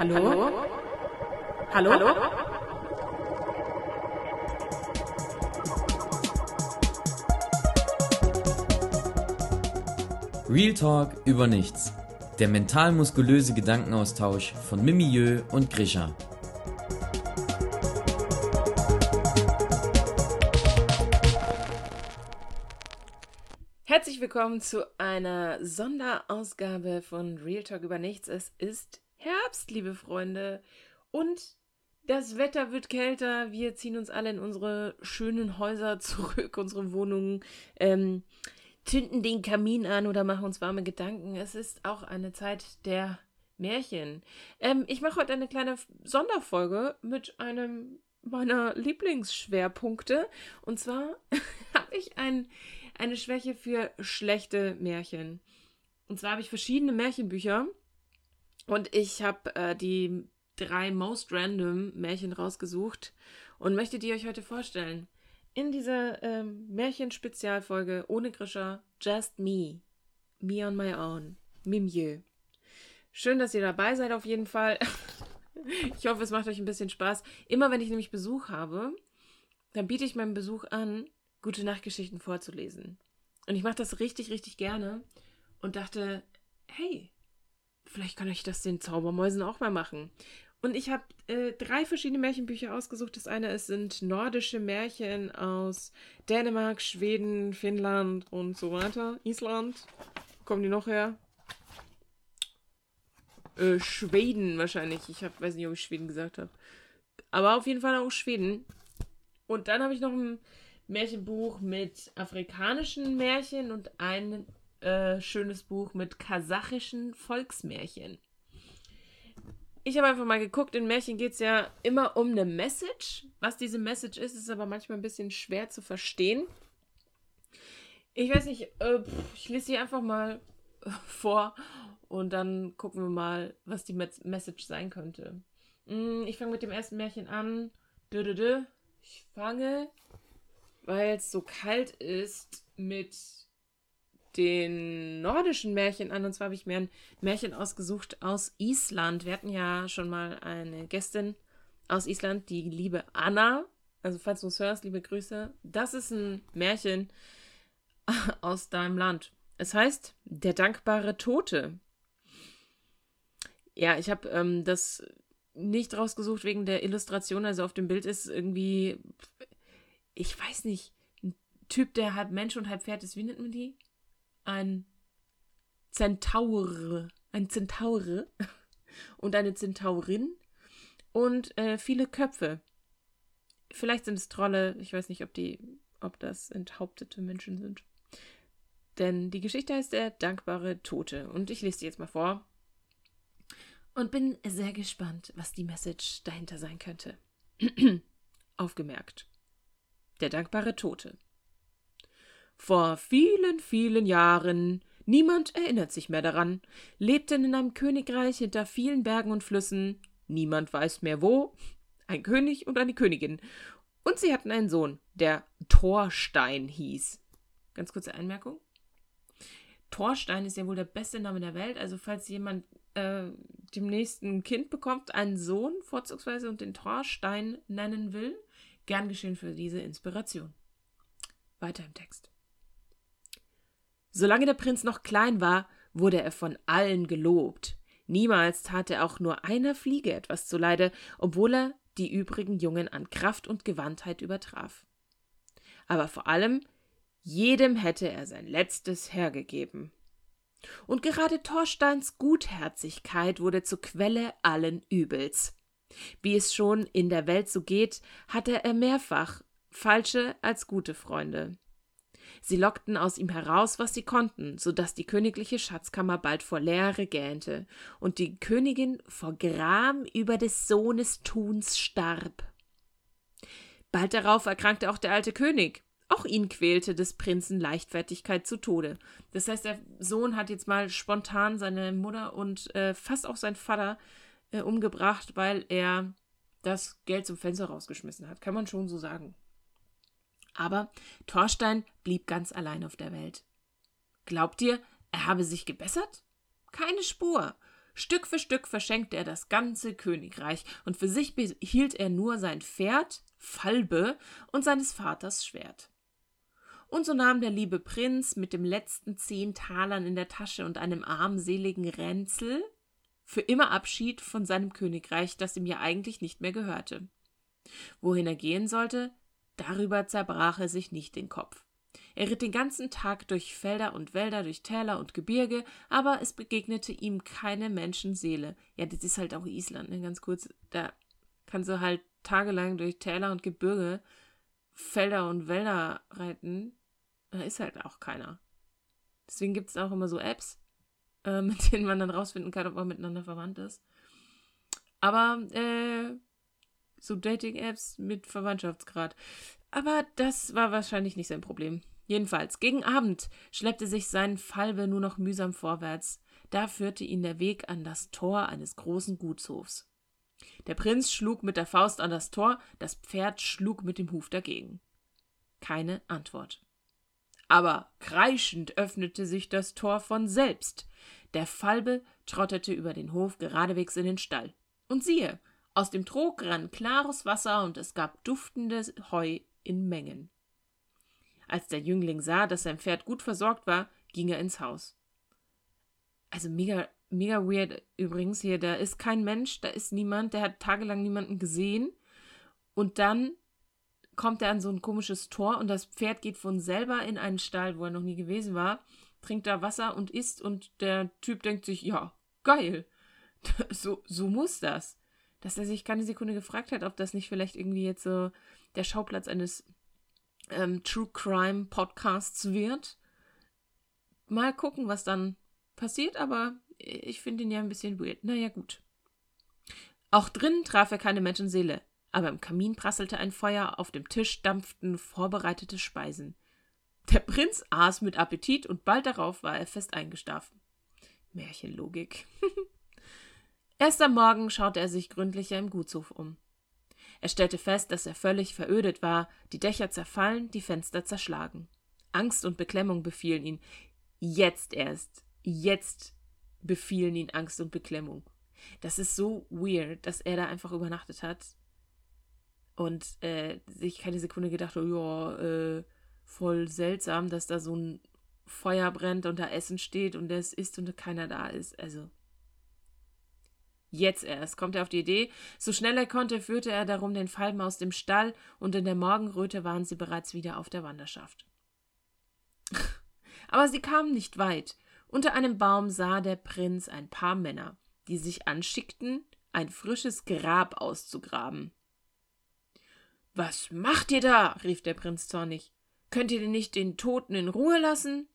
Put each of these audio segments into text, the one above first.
Hallo? Hallo? Hallo? Real Talk über nichts. Der mental-muskulöse Gedankenaustausch von Mimieux und Grisha. Herzlich willkommen zu einer Sonderausgabe von Real Talk über nichts. Es ist Herbst, liebe Freunde. Und das Wetter wird kälter. Wir ziehen uns alle in unsere schönen Häuser zurück, unsere Wohnungen, ähm, zünden den Kamin an oder machen uns warme Gedanken. Es ist auch eine Zeit der Märchen. Ähm, ich mache heute eine kleine Sonderfolge mit einem meiner Lieblingsschwerpunkte. Und zwar habe ich ein, eine Schwäche für schlechte Märchen. Und zwar habe ich verschiedene Märchenbücher und ich habe äh, die drei most random Märchen rausgesucht und möchte die euch heute vorstellen. In dieser ähm, Märchen-Spezialfolge ohne Grischer, Just Me. Me on my own. Mimieux. Schön, dass ihr dabei seid auf jeden Fall. ich hoffe, es macht euch ein bisschen Spaß. Immer wenn ich nämlich Besuch habe, dann biete ich meinem Besuch an, gute Nachtgeschichten vorzulesen. Und ich mache das richtig, richtig gerne und dachte, hey, vielleicht kann ich das den Zaubermäusen auch mal machen. Und ich habe äh, drei verschiedene Märchenbücher ausgesucht. Das eine ist, sind nordische Märchen aus Dänemark, Schweden, Finnland und so weiter. Island. Kommen die noch her? Äh, Schweden wahrscheinlich. Ich hab, weiß nicht, ob ich Schweden gesagt habe. Aber auf jeden Fall auch Schweden. Und dann habe ich noch ein Märchenbuch mit afrikanischen Märchen und ein äh, schönes Buch mit kasachischen Volksmärchen. Ich habe einfach mal geguckt, in Märchen geht es ja immer um eine Message. Was diese Message ist, ist aber manchmal ein bisschen schwer zu verstehen. Ich weiß nicht, äh, ich lese sie einfach mal vor und dann gucken wir mal, was die Message sein könnte. Mm, ich fange mit dem ersten Märchen an. Ich fange, weil es so kalt ist, mit den nordischen Märchen an. Und zwar habe ich mir ein Märchen ausgesucht aus Island. Wir hatten ja schon mal eine Gästin aus Island, die liebe Anna. Also falls du es hörst, liebe Grüße. Das ist ein Märchen aus deinem Land. Es heißt Der dankbare Tote. Ja, ich habe ähm, das nicht rausgesucht wegen der Illustration. Also auf dem Bild ist irgendwie, ich weiß nicht, ein Typ, der halb Mensch und halb Pferd ist. Wie nennt man die? Ein Zentaur, ein Zentaure und eine Zentaurin und äh, viele Köpfe. Vielleicht sind es Trolle, ich weiß nicht, ob die, ob das enthauptete Menschen sind. Denn die Geschichte heißt der dankbare Tote und ich lese die jetzt mal vor und bin sehr gespannt, was die Message dahinter sein könnte. Aufgemerkt. Der dankbare Tote. Vor vielen, vielen Jahren, niemand erinnert sich mehr daran, lebten in einem Königreich hinter vielen Bergen und Flüssen, niemand weiß mehr wo, ein König und eine Königin. Und sie hatten einen Sohn, der Thorstein hieß. Ganz kurze Einmerkung. Thorstein ist ja wohl der beste Name der Welt. Also falls jemand äh, demnächst ein Kind bekommt, einen Sohn vorzugsweise und den Thorstein nennen will, gern geschehen für diese Inspiration. Weiter im Text. Solange der Prinz noch klein war, wurde er von allen gelobt. Niemals tat er auch nur einer Fliege etwas zuleide, obwohl er die übrigen Jungen an Kraft und Gewandtheit übertraf. Aber vor allem, jedem hätte er sein letztes hergegeben. Und gerade Thorsteins Gutherzigkeit wurde zur Quelle allen Übels. Wie es schon in der Welt so geht, hatte er mehrfach falsche als gute Freunde. Sie lockten aus ihm heraus, was sie konnten, so dass die königliche Schatzkammer bald vor Leere gähnte und die Königin vor Gram über des Sohnes Tuns starb. Bald darauf erkrankte auch der alte König. Auch ihn quälte des Prinzen Leichtfertigkeit zu Tode. Das heißt, der Sohn hat jetzt mal spontan seine Mutter und äh, fast auch seinen Vater äh, umgebracht, weil er das Geld zum Fenster rausgeschmissen hat. Kann man schon so sagen. Aber Thorstein blieb ganz allein auf der Welt. Glaubt ihr, er habe sich gebessert? Keine Spur. Stück für Stück verschenkte er das ganze Königreich, und für sich behielt er nur sein Pferd, Falbe, und seines Vaters Schwert. Und so nahm der liebe Prinz mit dem letzten zehn Talern in der Tasche und einem armseligen Ränzel für immer Abschied von seinem Königreich, das ihm ja eigentlich nicht mehr gehörte. Wohin er gehen sollte, darüber zerbrach er sich nicht den Kopf. Er ritt den ganzen Tag durch Felder und Wälder, durch Täler und Gebirge, aber es begegnete ihm keine Menschenseele. Ja, das ist halt auch Island, ne? ganz kurz. Da kannst du halt tagelang durch Täler und Gebirge, Felder und Wälder reiten. Da ist halt auch keiner. Deswegen gibt es auch immer so Apps, äh, mit denen man dann rausfinden kann, ob man miteinander verwandt ist. Aber äh, so Dating-Apps mit Verwandtschaftsgrad. Aber das war wahrscheinlich nicht sein Problem. Jedenfalls, gegen Abend schleppte sich sein Falbe nur noch mühsam vorwärts. Da führte ihn der Weg an das Tor eines großen Gutshofs. Der Prinz schlug mit der Faust an das Tor, das Pferd schlug mit dem Huf dagegen. Keine Antwort. Aber kreischend öffnete sich das Tor von selbst. Der Falbe trottete über den Hof geradewegs in den Stall. Und siehe, aus dem Trog rann klares Wasser und es gab duftendes Heu in Mengen. Als der Jüngling sah, dass sein Pferd gut versorgt war, ging er ins Haus. Also mega, mega weird übrigens hier. Da ist kein Mensch, da ist niemand, der hat tagelang niemanden gesehen. Und dann kommt er an so ein komisches Tor und das Pferd geht von selber in einen Stall, wo er noch nie gewesen war, trinkt da Wasser und isst und der Typ denkt sich, ja, geil. So, so muss das. Dass er sich keine Sekunde gefragt hat, ob das nicht vielleicht irgendwie jetzt so der Schauplatz eines ähm, True Crime Podcasts wird. Mal gucken, was dann passiert, aber ich finde ihn ja ein bisschen weird. Naja, gut. Auch drinnen traf er keine Menschenseele, aber im Kamin prasselte ein Feuer, auf dem Tisch dampften vorbereitete Speisen. Der Prinz aß mit Appetit und bald darauf war er fest eingeschlafen. Märchenlogik. Erst am Morgen schaute er sich gründlicher im Gutshof um. Er stellte fest, dass er völlig verödet war, die Dächer zerfallen, die Fenster zerschlagen. Angst und Beklemmung befielen ihn. Jetzt erst, jetzt befielen ihn Angst und Beklemmung. Das ist so weird, dass er da einfach übernachtet hat und äh, sich keine Sekunde gedacht hat, ja, äh, voll seltsam, dass da so ein Feuer brennt und da Essen steht und es isst und keiner da ist. Also Jetzt erst kommt er auf die Idee. So schnell er konnte, führte er darum den Falben aus dem Stall, und in der Morgenröte waren sie bereits wieder auf der Wanderschaft. Aber sie kamen nicht weit. Unter einem Baum sah der Prinz ein paar Männer, die sich anschickten, ein frisches Grab auszugraben. Was macht ihr da? rief der Prinz zornig. Könnt ihr denn nicht den Toten in Ruhe lassen?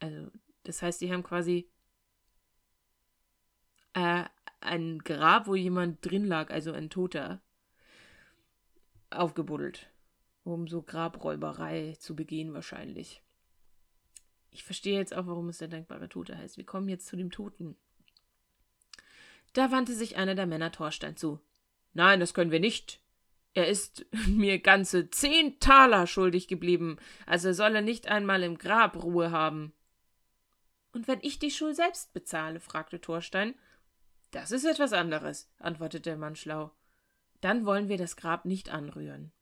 Also, das heißt, die haben quasi äh, ein Grab, wo jemand drin lag, also ein Toter, aufgebuddelt. Um so Grabräuberei zu begehen, wahrscheinlich. Ich verstehe jetzt auch, warum es der dankbare Tote heißt. Wir kommen jetzt zu dem Toten. Da wandte sich einer der Männer Thorstein zu. Nein, das können wir nicht. Er ist mir ganze zehn Taler schuldig geblieben, also soll er nicht einmal im Grab Ruhe haben. Und wenn ich die Schuld selbst bezahle? fragte Thorstein das ist etwas anderes, antwortete der Mann schlau. Dann wollen wir das Grab nicht anrühren.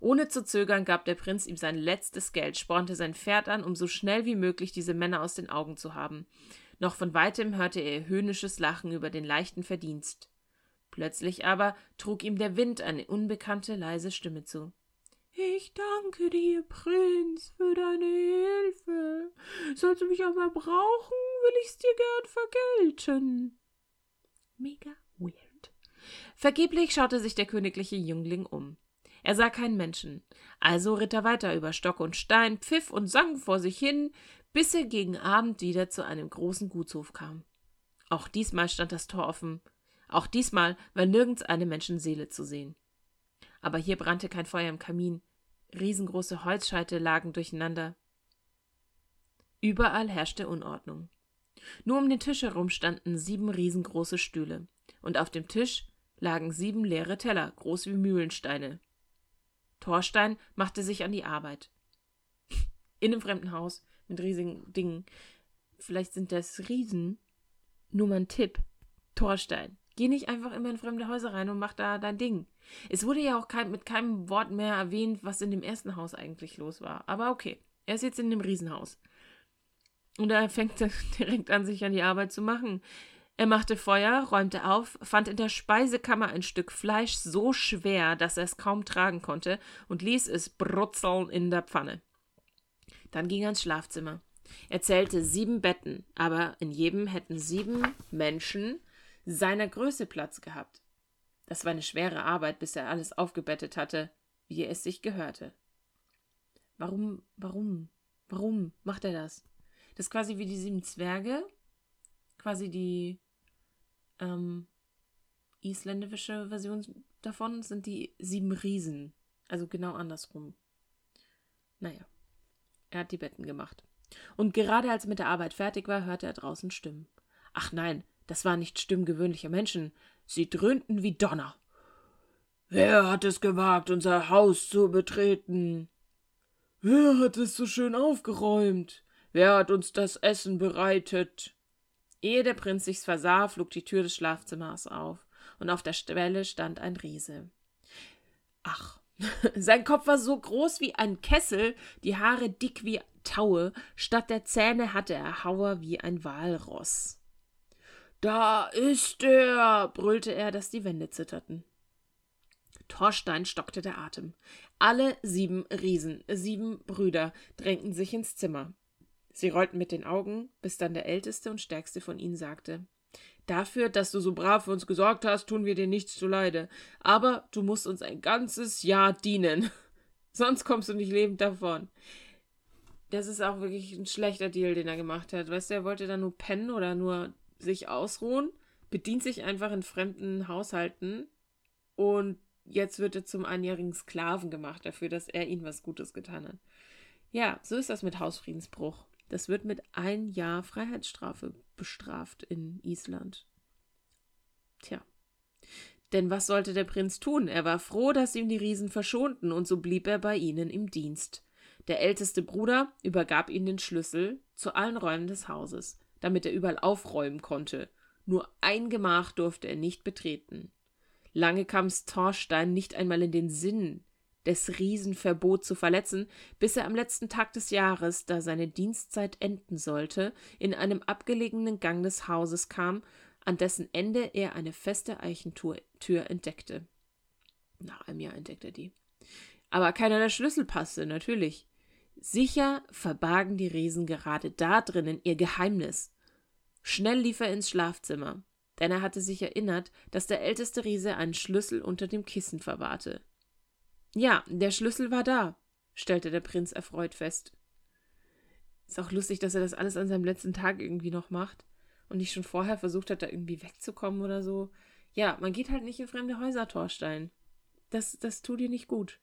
Ohne zu zögern gab der Prinz ihm sein letztes Geld, spornte sein Pferd an, um so schnell wie möglich diese Männer aus den Augen zu haben. Noch von weitem hörte er höhnisches Lachen über den leichten Verdienst. Plötzlich aber trug ihm der Wind eine unbekannte leise Stimme zu. Ich danke dir, Prinz, für deine Hilfe. Sollst du mich auch mal brauchen, will ich's dir gern vergelten. Mega weird. Vergeblich schaute sich der königliche Jüngling um. Er sah keinen Menschen. Also ritt er weiter über Stock und Stein, pfiff und sang vor sich hin, bis er gegen Abend wieder zu einem großen Gutshof kam. Auch diesmal stand das Tor offen. Auch diesmal war nirgends eine Menschenseele zu sehen. Aber hier brannte kein Feuer im Kamin. Riesengroße Holzscheite lagen durcheinander. Überall herrschte Unordnung. Nur um den Tisch herum standen sieben riesengroße Stühle, und auf dem Tisch lagen sieben leere Teller, groß wie Mühlensteine. Thorstein machte sich an die Arbeit. In einem fremden Haus mit riesigen Dingen. Vielleicht sind das Riesen. Nur mal ein Tipp. Torstein, geh nicht einfach immer in fremde Häuser rein und mach da dein Ding. Es wurde ja auch kein, mit keinem Wort mehr erwähnt, was in dem ersten Haus eigentlich los war. Aber okay, er ist jetzt in dem Riesenhaus. Und er fängt direkt an, sich an die Arbeit zu machen. Er machte Feuer, räumte auf, fand in der Speisekammer ein Stück Fleisch so schwer, dass er es kaum tragen konnte und ließ es brutzeln in der Pfanne. Dann ging er ins Schlafzimmer. Er zählte sieben Betten, aber in jedem hätten sieben Menschen seiner Größe Platz gehabt. Das war eine schwere Arbeit, bis er alles aufgebettet hatte, wie es sich gehörte. Warum, warum, warum macht er das? Das ist quasi wie die sieben Zwerge, quasi die ähm, isländische Version davon sind die sieben Riesen. Also genau andersrum. Naja, er hat die Betten gemacht. Und gerade als er mit der Arbeit fertig war, hörte er draußen Stimmen. Ach nein, das waren nicht Stimmen gewöhnlicher Menschen. Sie dröhnten wie Donner. Wer hat es gewagt, unser Haus zu betreten? Wer hat es so schön aufgeräumt? Wer hat uns das Essen bereitet? Ehe der Prinz sich's versah, flog die Tür des Schlafzimmers auf, und auf der Schwelle stand ein Riese. Ach, sein Kopf war so groß wie ein Kessel, die Haare dick wie Taue, statt der Zähne hatte er Hauer wie ein Walross. Da ist er, brüllte er, dass die Wände zitterten. Thorstein stockte der Atem. Alle sieben Riesen, sieben Brüder, drängten sich ins Zimmer. Sie rollten mit den Augen, bis dann der älteste und stärkste von ihnen sagte Dafür, dass du so brav für uns gesorgt hast, tun wir dir nichts zuleide. Aber du musst uns ein ganzes Jahr dienen. Sonst kommst du nicht lebend davon. Das ist auch wirklich ein schlechter Deal, den er gemacht hat. Weißt du, er wollte da nur pennen oder nur sich ausruhen, bedient sich einfach in fremden Haushalten und jetzt wird er zum einjährigen Sklaven gemacht dafür, dass er ihnen was Gutes getan hat. Ja, so ist das mit Hausfriedensbruch. Das wird mit ein Jahr Freiheitsstrafe bestraft in Island. Tja. Denn was sollte der Prinz tun? Er war froh, dass ihm die Riesen verschonten, und so blieb er bei ihnen im Dienst. Der älteste Bruder übergab ihm den Schlüssel zu allen Räumen des Hauses, damit er überall aufräumen konnte. Nur ein Gemach durfte er nicht betreten. Lange kam es Thorstein nicht einmal in den Sinn, des Riesenverbot zu verletzen, bis er am letzten Tag des Jahres, da seine Dienstzeit enden sollte, in einem abgelegenen Gang des Hauses kam, an dessen Ende er eine feste Eichentür entdeckte. Nach einem Jahr entdeckte er die. Aber keiner der Schlüssel passte, natürlich. Sicher verbargen die Riesen gerade da drinnen ihr Geheimnis. Schnell lief er ins Schlafzimmer, denn er hatte sich erinnert, dass der älteste Riese einen Schlüssel unter dem Kissen verwahrte. Ja, der Schlüssel war da, stellte der Prinz erfreut fest. Ist auch lustig, dass er das alles an seinem letzten Tag irgendwie noch macht und nicht schon vorher versucht hat, da irgendwie wegzukommen oder so. Ja, man geht halt nicht in fremde Häuser, Torstein. Das, das tut dir nicht gut.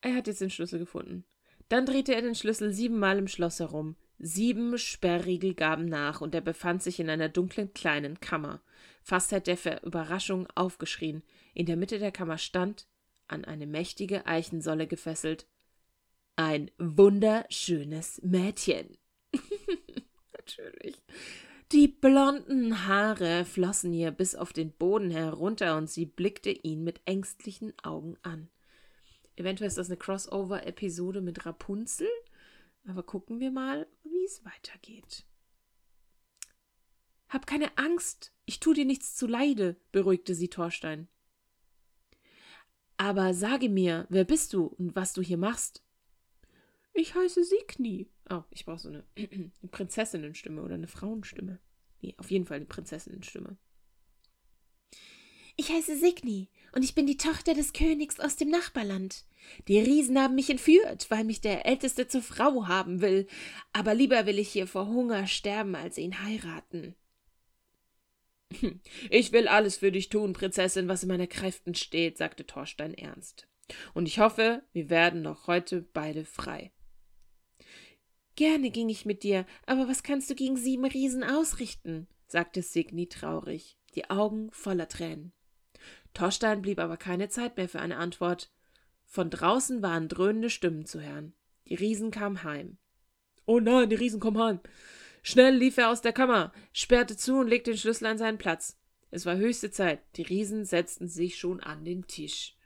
Er hat jetzt den Schlüssel gefunden. Dann drehte er den Schlüssel siebenmal im Schloss herum. Sieben Sperrriegel gaben nach, und er befand sich in einer dunklen kleinen Kammer. Fast hätte er für Überraschung aufgeschrien. In der Mitte der Kammer stand, an eine mächtige Eichensäule gefesselt. Ein wunderschönes Mädchen. Natürlich. Die blonden Haare flossen ihr bis auf den Boden herunter und sie blickte ihn mit ängstlichen Augen an. Eventuell ist das eine Crossover-Episode mit Rapunzel, aber gucken wir mal, wie es weitergeht. Hab keine Angst, ich tu dir nichts zuleide, beruhigte sie Thorstein. Aber sage mir, wer bist du und was du hier machst? Ich heiße Signy. Oh, ich brauche so eine, eine Prinzessinnenstimme oder eine Frauenstimme. Nee, auf jeden Fall eine Prinzessinnenstimme. Ich heiße Signy und ich bin die Tochter des Königs aus dem Nachbarland. Die Riesen haben mich entführt, weil mich der Älteste zur Frau haben will, aber lieber will ich hier vor Hunger sterben, als ihn heiraten. Ich will alles für dich tun, Prinzessin, was in meiner Kräften steht, sagte Thorstein ernst. Und ich hoffe, wir werden noch heute beide frei. Gerne ging ich mit dir, aber was kannst du gegen sieben Riesen ausrichten? sagte Signy traurig, die Augen voller Tränen. Thorstein blieb aber keine Zeit mehr für eine Antwort. Von draußen waren dröhnende Stimmen zu hören. Die Riesen kamen heim. Oh nein, die Riesen kommen heim. Schnell lief er aus der Kammer, sperrte zu und legte den Schlüssel an seinen Platz. Es war höchste Zeit. Die Riesen setzten sich schon an den Tisch.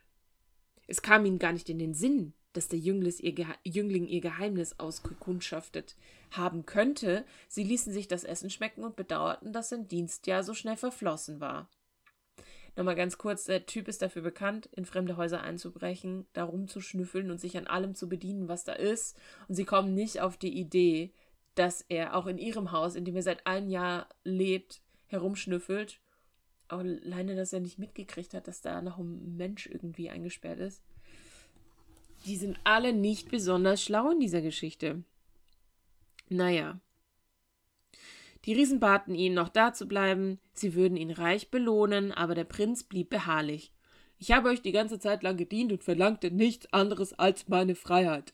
Es kam ihnen gar nicht in den Sinn, dass der Jüngling ihr Geheimnis ausgekundschaftet haben könnte. Sie ließen sich das Essen schmecken und bedauerten, dass sein Dienstjahr so schnell verflossen war. Nochmal ganz kurz, der Typ ist dafür bekannt, in fremde Häuser einzubrechen, da rumzuschnüffeln und sich an allem zu bedienen, was da ist. Und sie kommen nicht auf die Idee, dass er auch in ihrem Haus, in dem er seit einem Jahr lebt, herumschnüffelt. Alleine, dass er nicht mitgekriegt hat, dass da noch ein Mensch irgendwie eingesperrt ist. Die sind alle nicht besonders schlau in dieser Geschichte. Naja, die Riesen baten ihn, noch da zu bleiben, sie würden ihn reich belohnen, aber der Prinz blieb beharrlich. Ich habe euch die ganze Zeit lang gedient und verlangte nichts anderes als meine Freiheit.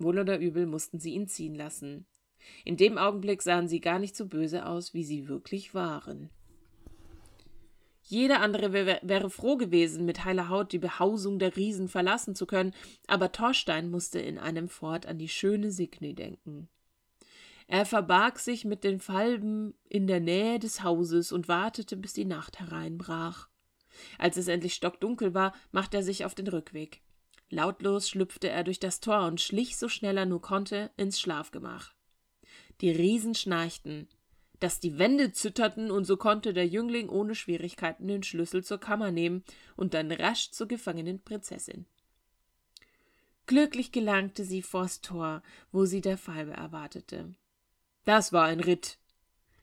Wohl oder übel mussten sie ihn ziehen lassen. In dem Augenblick sahen sie gar nicht so böse aus, wie sie wirklich waren. Jeder andere wäre froh gewesen, mit heiler Haut die Behausung der Riesen verlassen zu können, aber Thorstein musste in einem Fort an die schöne Signy denken. Er verbarg sich mit den Falben in der Nähe des Hauses und wartete, bis die Nacht hereinbrach. Als es endlich stockdunkel war, machte er sich auf den Rückweg. Lautlos schlüpfte er durch das Tor und schlich so schnell er nur konnte ins Schlafgemach. Die Riesen schnarchten, dass die Wände zitterten, und so konnte der Jüngling ohne Schwierigkeiten den Schlüssel zur Kammer nehmen und dann rasch zur gefangenen Prinzessin. Glücklich gelangte sie vors Tor, wo sie der Falbe erwartete. Das war ein Ritt.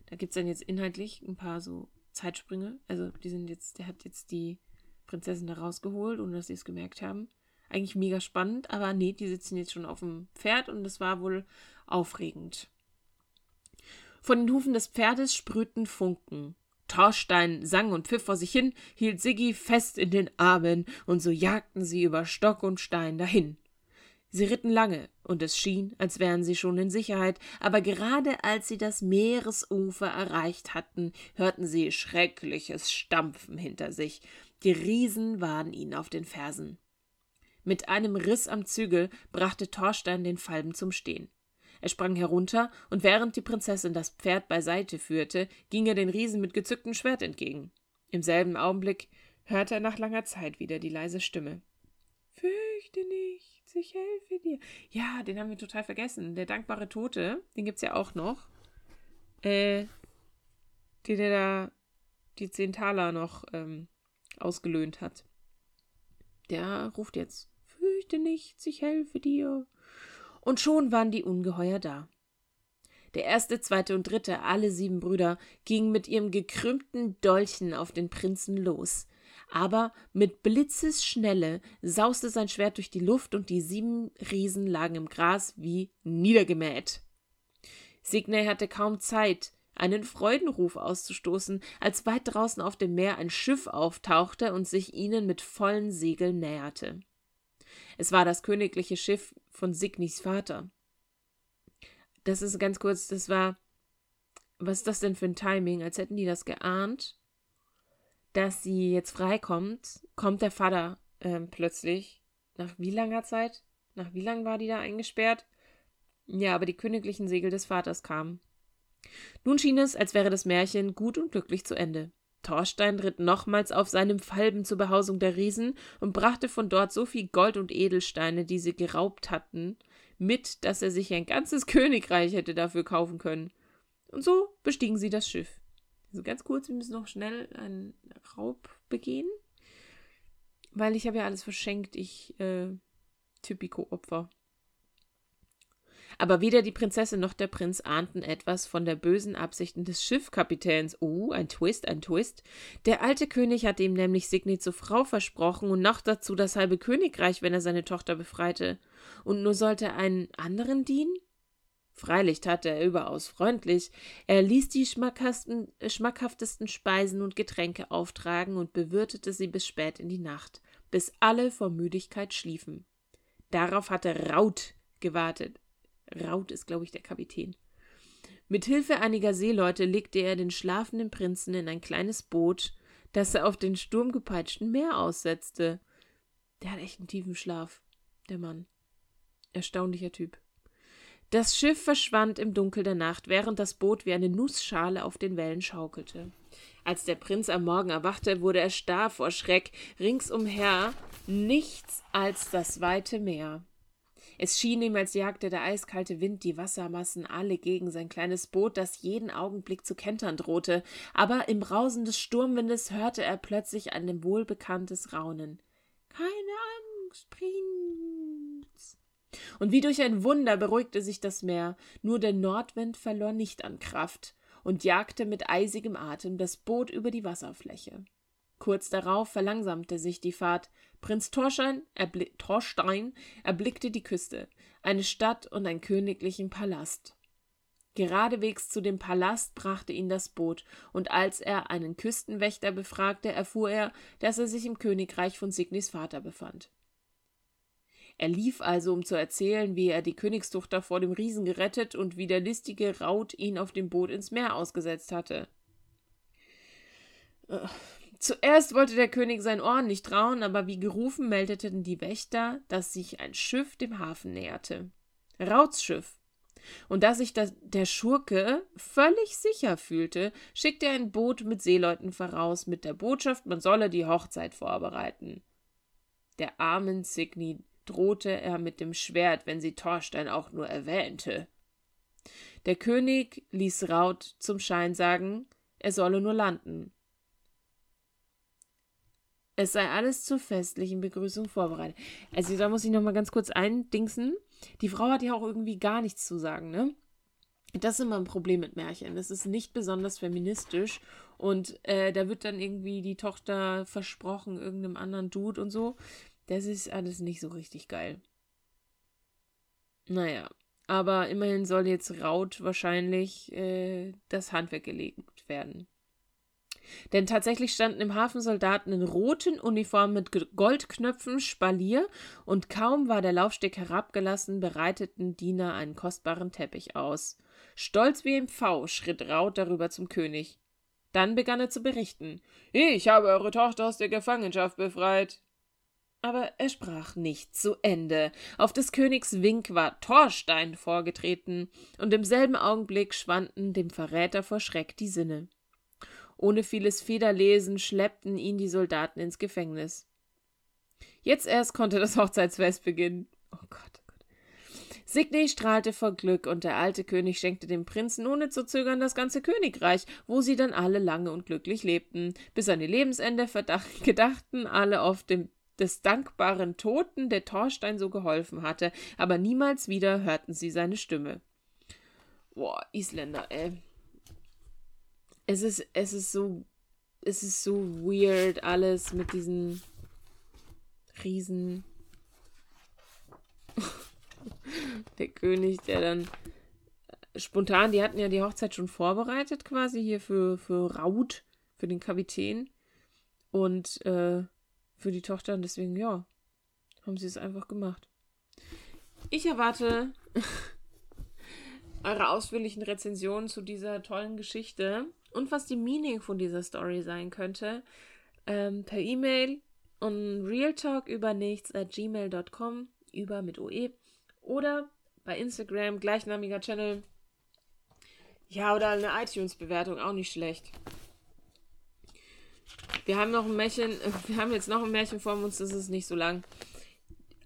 Da gibt es dann jetzt inhaltlich ein paar so Zeitsprünge. Also, die sind jetzt, der hat jetzt die Prinzessin da rausgeholt, ohne dass sie es gemerkt haben. Eigentlich mega spannend, aber nee, die sitzen jetzt schon auf dem Pferd und das war wohl aufregend. Von den Hufen des Pferdes sprühten Funken. Thorstein sang und pfiff vor sich hin, hielt Siggi fest in den Armen, und so jagten sie über Stock und Stein dahin. Sie ritten lange, und es schien, als wären sie schon in Sicherheit, aber gerade als sie das Meeresufer erreicht hatten, hörten sie schreckliches Stampfen hinter sich. Die Riesen waren ihnen auf den Fersen. Mit einem Riss am Zügel brachte Thorstein den Falben zum Stehen. Er sprang herunter, und während die Prinzessin das Pferd beiseite führte, ging er den Riesen mit gezücktem Schwert entgegen. Im selben Augenblick hörte er nach langer Zeit wieder die leise Stimme. Fürchte nicht ich helfe dir. Ja, den haben wir total vergessen. Der dankbare Tote, den gibt es ja auch noch. Äh, die der da die 10 Taler noch ähm, ausgelöhnt hat. Der ruft jetzt, fürchte nichts, ich helfe dir. Und schon waren die Ungeheuer da. Der erste, zweite und dritte, alle sieben Brüder, gingen mit ihrem gekrümmten Dolchen auf den Prinzen los aber mit Blitzesschnelle sauste sein Schwert durch die Luft und die sieben Riesen lagen im Gras wie niedergemäht. Signey hatte kaum Zeit, einen Freudenruf auszustoßen, als weit draußen auf dem Meer ein Schiff auftauchte und sich ihnen mit vollen Segeln näherte. Es war das königliche Schiff von Signis Vater. Das ist ganz kurz, das war. Was ist das denn für ein Timing? Als hätten die das geahnt dass sie jetzt freikommt, kommt der Vater ähm, plötzlich. Nach wie langer Zeit? Nach wie lang war die da eingesperrt? Ja, aber die königlichen Segel des Vaters kamen. Nun schien es, als wäre das Märchen gut und glücklich zu Ende. Thorstein ritt nochmals auf seinem Falben zur Behausung der Riesen und brachte von dort so viel Gold und Edelsteine, die sie geraubt hatten, mit, dass er sich ein ganzes Königreich hätte dafür kaufen können. Und so bestiegen sie das Schiff. Also ganz kurz, wir müssen noch schnell einen Raub begehen. Weil ich habe ja alles verschenkt, ich äh, Typico-Opfer. Aber weder die Prinzessin noch der Prinz ahnten etwas von der bösen Absichten des Schiffkapitäns. Oh, ein Twist, ein Twist. Der alte König hatte ihm nämlich Signy zur Frau versprochen und noch dazu das halbe Königreich, wenn er seine Tochter befreite. Und nur sollte er einen anderen dienen? Freilich tat er überaus freundlich. Er ließ die schmackhaftesten Speisen und Getränke auftragen und bewirtete sie bis spät in die Nacht, bis alle vor Müdigkeit schliefen. Darauf hatte Raut gewartet. Raut ist, glaube ich, der Kapitän. Mit Hilfe einiger Seeleute legte er den schlafenden Prinzen in ein kleines Boot, das er auf den sturmgepeitschten Meer aussetzte. Der hat echt einen tiefen Schlaf, der Mann. Erstaunlicher Typ. Das Schiff verschwand im Dunkel der Nacht, während das Boot wie eine Nussschale auf den Wellen schaukelte. Als der Prinz am Morgen erwachte, wurde er starr vor Schreck. Ringsumher nichts als das weite Meer. Es schien ihm, als jagte der eiskalte Wind die Wassermassen alle gegen sein kleines Boot, das jeden Augenblick zu kentern drohte, aber im Brausen des Sturmwindes hörte er plötzlich ein wohlbekanntes Raunen. Keine Angst, Prinz. Und wie durch ein Wunder beruhigte sich das Meer, nur der Nordwind verlor nicht an Kraft und jagte mit eisigem Atem das Boot über die Wasserfläche. Kurz darauf verlangsamte sich die Fahrt. Prinz Torstein, erbli Torstein erblickte die Küste, eine Stadt und einen königlichen Palast. Geradewegs zu dem Palast brachte ihn das Boot, und als er einen Küstenwächter befragte, erfuhr er, dass er sich im Königreich von Signis Vater befand. Er lief also, um zu erzählen, wie er die Königstochter vor dem Riesen gerettet und wie der listige Raut ihn auf dem Boot ins Meer ausgesetzt hatte. Zuerst wollte der König sein Ohren nicht trauen, aber wie gerufen meldeten die Wächter, dass sich ein Schiff dem Hafen näherte. Rauts Schiff. Und da sich das, der Schurke völlig sicher fühlte, schickte er ein Boot mit Seeleuten voraus mit der Botschaft, man solle die Hochzeit vorbereiten. Der armen Signy drohte er mit dem Schwert, wenn sie Thorstein auch nur erwähnte. Der König ließ Raut zum Schein sagen, er solle nur landen. Es sei alles zur festlichen Begrüßung vorbereitet. Also da muss ich noch mal ganz kurz eindingsen. Die Frau hat ja auch irgendwie gar nichts zu sagen, ne? Das ist immer ein Problem mit Märchen. Das ist nicht besonders feministisch. Und äh, da wird dann irgendwie die Tochter versprochen, irgendeinem anderen Dude und so. Das ist alles nicht so richtig geil. Naja, aber immerhin soll jetzt Raut wahrscheinlich äh, das Handwerk gelegt werden. Denn tatsächlich standen im Hafen Soldaten in roten Uniformen mit Goldknöpfen Spalier, und kaum war der Laufsteg herabgelassen, bereiteten Diener einen kostbaren Teppich aus. Stolz wie im Pfau schritt Raut darüber zum König. Dann begann er zu berichten. Ich habe eure Tochter aus der Gefangenschaft befreit aber er sprach nicht zu Ende. Auf des Königs Wink war Thorstein vorgetreten, und im selben Augenblick schwanden dem Verräter vor Schreck die Sinne. Ohne vieles Federlesen schleppten ihn die Soldaten ins Gefängnis. Jetzt erst konnte das Hochzeitsfest beginnen. Oh Gott, oh Gott. Signy strahlte vor Glück, und der alte König schenkte dem Prinzen ohne zu zögern das ganze Königreich, wo sie dann alle lange und glücklich lebten. Bis an ihr Lebensende gedachten alle auf dem des dankbaren Toten, der Thorstein so geholfen hatte, aber niemals wieder hörten sie seine Stimme. Boah, Isländer, ey. Es ist, es ist so, es ist so weird alles mit diesen Riesen. der König, der dann spontan, die hatten ja die Hochzeit schon vorbereitet quasi hier für, für Raut, für den Kapitän. Und äh, für die Tochter und deswegen, ja, haben sie es einfach gemacht. Ich erwarte eure ausführlichen Rezensionen zu dieser tollen Geschichte und was die Meaning von dieser Story sein könnte ähm, per E-Mail und realtalk über nichts at gmail.com über mit OE oder bei Instagram gleichnamiger Channel. Ja, oder eine iTunes-Bewertung, auch nicht schlecht. Wir haben noch ein Märchen, wir haben jetzt noch ein Märchen vor uns, das ist nicht so lang.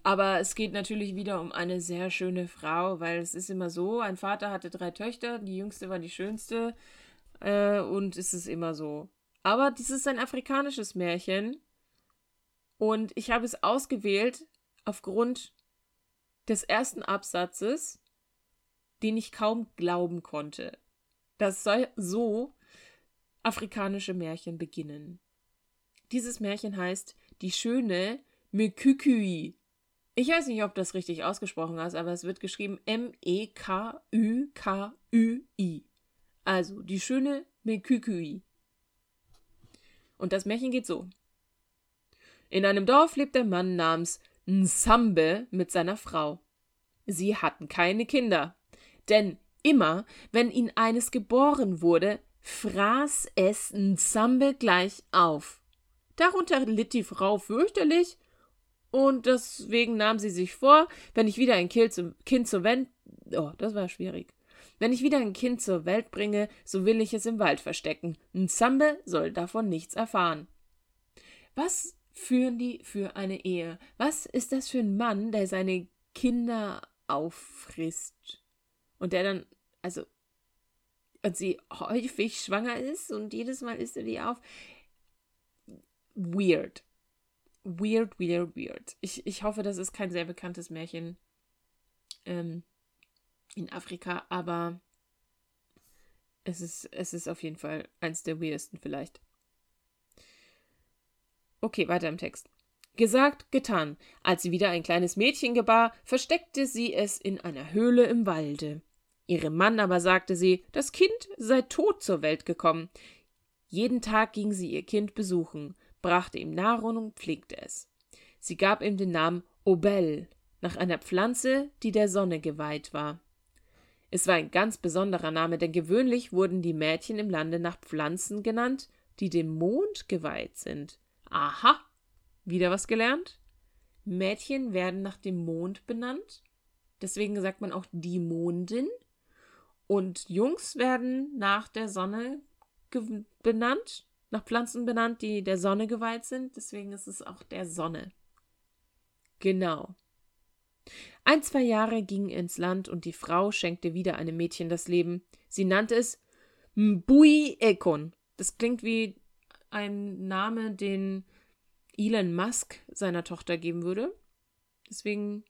Aber es geht natürlich wieder um eine sehr schöne Frau, weil es ist immer so, ein Vater hatte drei Töchter, die jüngste war die schönste äh, und es ist immer so. Aber dies ist ein afrikanisches Märchen und ich habe es ausgewählt aufgrund des ersten Absatzes, den ich kaum glauben konnte. Das soll so afrikanische Märchen beginnen. Dieses Märchen heißt Die schöne Mekükui. Ich weiß nicht, ob das richtig ausgesprochen ist, aber es wird geschrieben M-E-K-Ü-K-Ü-I. Also die schöne Mekükui. Und das Märchen geht so. In einem Dorf lebt ein Mann namens Nsambe mit seiner Frau. Sie hatten keine Kinder, denn immer, wenn ihnen eines geboren wurde, fraß es Nsambe gleich auf. Darunter litt die Frau fürchterlich, und deswegen nahm sie sich vor, wenn ich wieder ein kind zur Oh, das war schwierig. Wenn ich wieder ein Kind zur Welt bringe, so will ich es im Wald verstecken. Nzambe soll davon nichts erfahren. Was führen die für eine Ehe? Was ist das für ein Mann, der seine Kinder auffrisst? Und der dann, also, und sie häufig schwanger ist und jedes Mal isst er die auf. Weird. Weird, weird, weird. Ich, ich hoffe, das ist kein sehr bekanntes Märchen ähm, in Afrika, aber es ist, es ist auf jeden Fall eins der weirdesten vielleicht. Okay, weiter im Text. Gesagt, getan. Als sie wieder ein kleines Mädchen gebar, versteckte sie es in einer Höhle im Walde. Ihrem Mann aber sagte sie, das Kind sei tot zur Welt gekommen. Jeden Tag ging sie ihr Kind besuchen, brachte ihm Nahrung und pflegte es. Sie gab ihm den Namen Obel, nach einer Pflanze, die der Sonne geweiht war. Es war ein ganz besonderer Name, denn gewöhnlich wurden die Mädchen im Lande nach Pflanzen genannt, die dem Mond geweiht sind. Aha, wieder was gelernt? Mädchen werden nach dem Mond benannt. Deswegen sagt man auch die Mondin. Und Jungs werden nach der Sonne benannt, nach Pflanzen benannt, die der Sonne geweiht sind. Deswegen ist es auch der Sonne. Genau. Ein, zwei Jahre gingen ins Land und die Frau schenkte wieder einem Mädchen das Leben. Sie nannte es Mbui Ekon. Das klingt wie ein Name, den Elon Musk seiner Tochter geben würde. Deswegen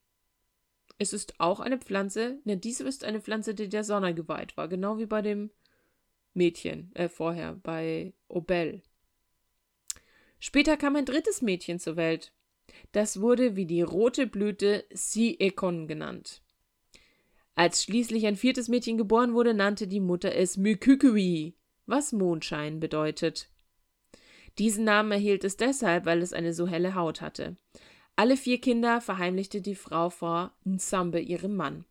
es ist auch eine Pflanze. Ne, diese ist eine Pflanze, die der Sonne geweiht war, genau wie bei dem Mädchen äh, vorher bei Obel. Später kam ein drittes Mädchen zur Welt. Das wurde wie die rote Blüte Si-Ekon genannt. Als schließlich ein viertes Mädchen geboren wurde, nannte die Mutter es Mykükui, was Mondschein bedeutet. Diesen Namen erhielt es deshalb, weil es eine so helle Haut hatte. Alle vier Kinder verheimlichte die Frau vor Nsambe ihrem Mann.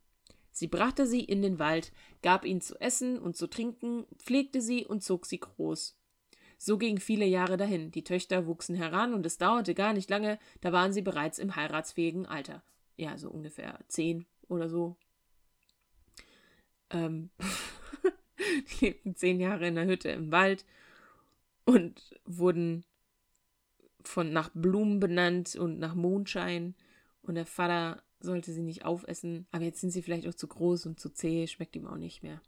Sie brachte sie in den Wald, gab ihnen zu essen und zu trinken, pflegte sie und zog sie groß. So gingen viele Jahre dahin, die Töchter wuchsen heran und es dauerte gar nicht lange, da waren sie bereits im heiratsfähigen Alter. Ja, so ungefähr zehn oder so. Ähm, die lebten zehn Jahre in der Hütte im Wald und wurden von nach Blumen benannt und nach Mondschein. Und der Vater sollte sie nicht aufessen. Aber jetzt sind sie vielleicht auch zu groß und zu zäh, schmeckt ihm auch nicht mehr.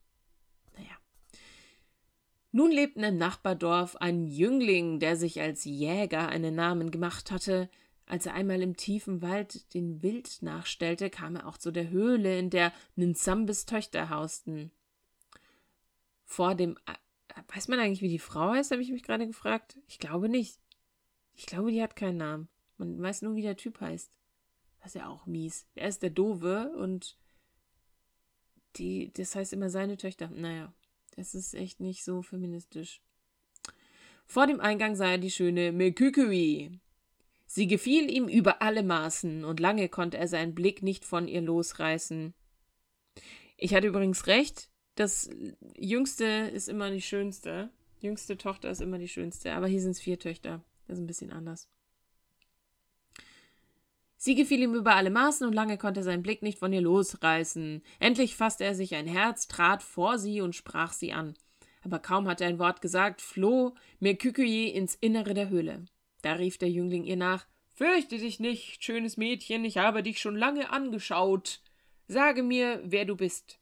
Nun lebten im Nachbardorf ein Jüngling, der sich als Jäger einen Namen gemacht hatte. Als er einmal im tiefen Wald den Wild nachstellte, kam er auch zu der Höhle, in der Nzambes Töchter hausten. Vor dem Weiß man eigentlich, wie die Frau heißt, habe ich mich gerade gefragt. Ich glaube nicht. Ich glaube, die hat keinen Namen. Man weiß nur, wie der Typ heißt. Das ist ja auch mies. Er ist der Dove und die, das heißt immer seine Töchter. Naja, das ist echt nicht so feministisch. Vor dem Eingang sah er die schöne Mekükui. Sie gefiel ihm über alle Maßen, und lange konnte er seinen Blick nicht von ihr losreißen. Ich hatte übrigens recht, das Jüngste ist immer die Schönste. Jüngste Tochter ist immer die Schönste. Aber hier sind es vier Töchter. Das ist ein bisschen anders. Sie gefiel ihm über alle Maßen und lange konnte sein Blick nicht von ihr losreißen. Endlich fasste er sich ein Herz, trat vor sie und sprach sie an. Aber kaum hatte er ein Wort gesagt, floh Merküküje ins Innere der Höhle. Da rief der Jüngling ihr nach: Fürchte dich nicht, schönes Mädchen, ich habe dich schon lange angeschaut. Sage mir, wer du bist.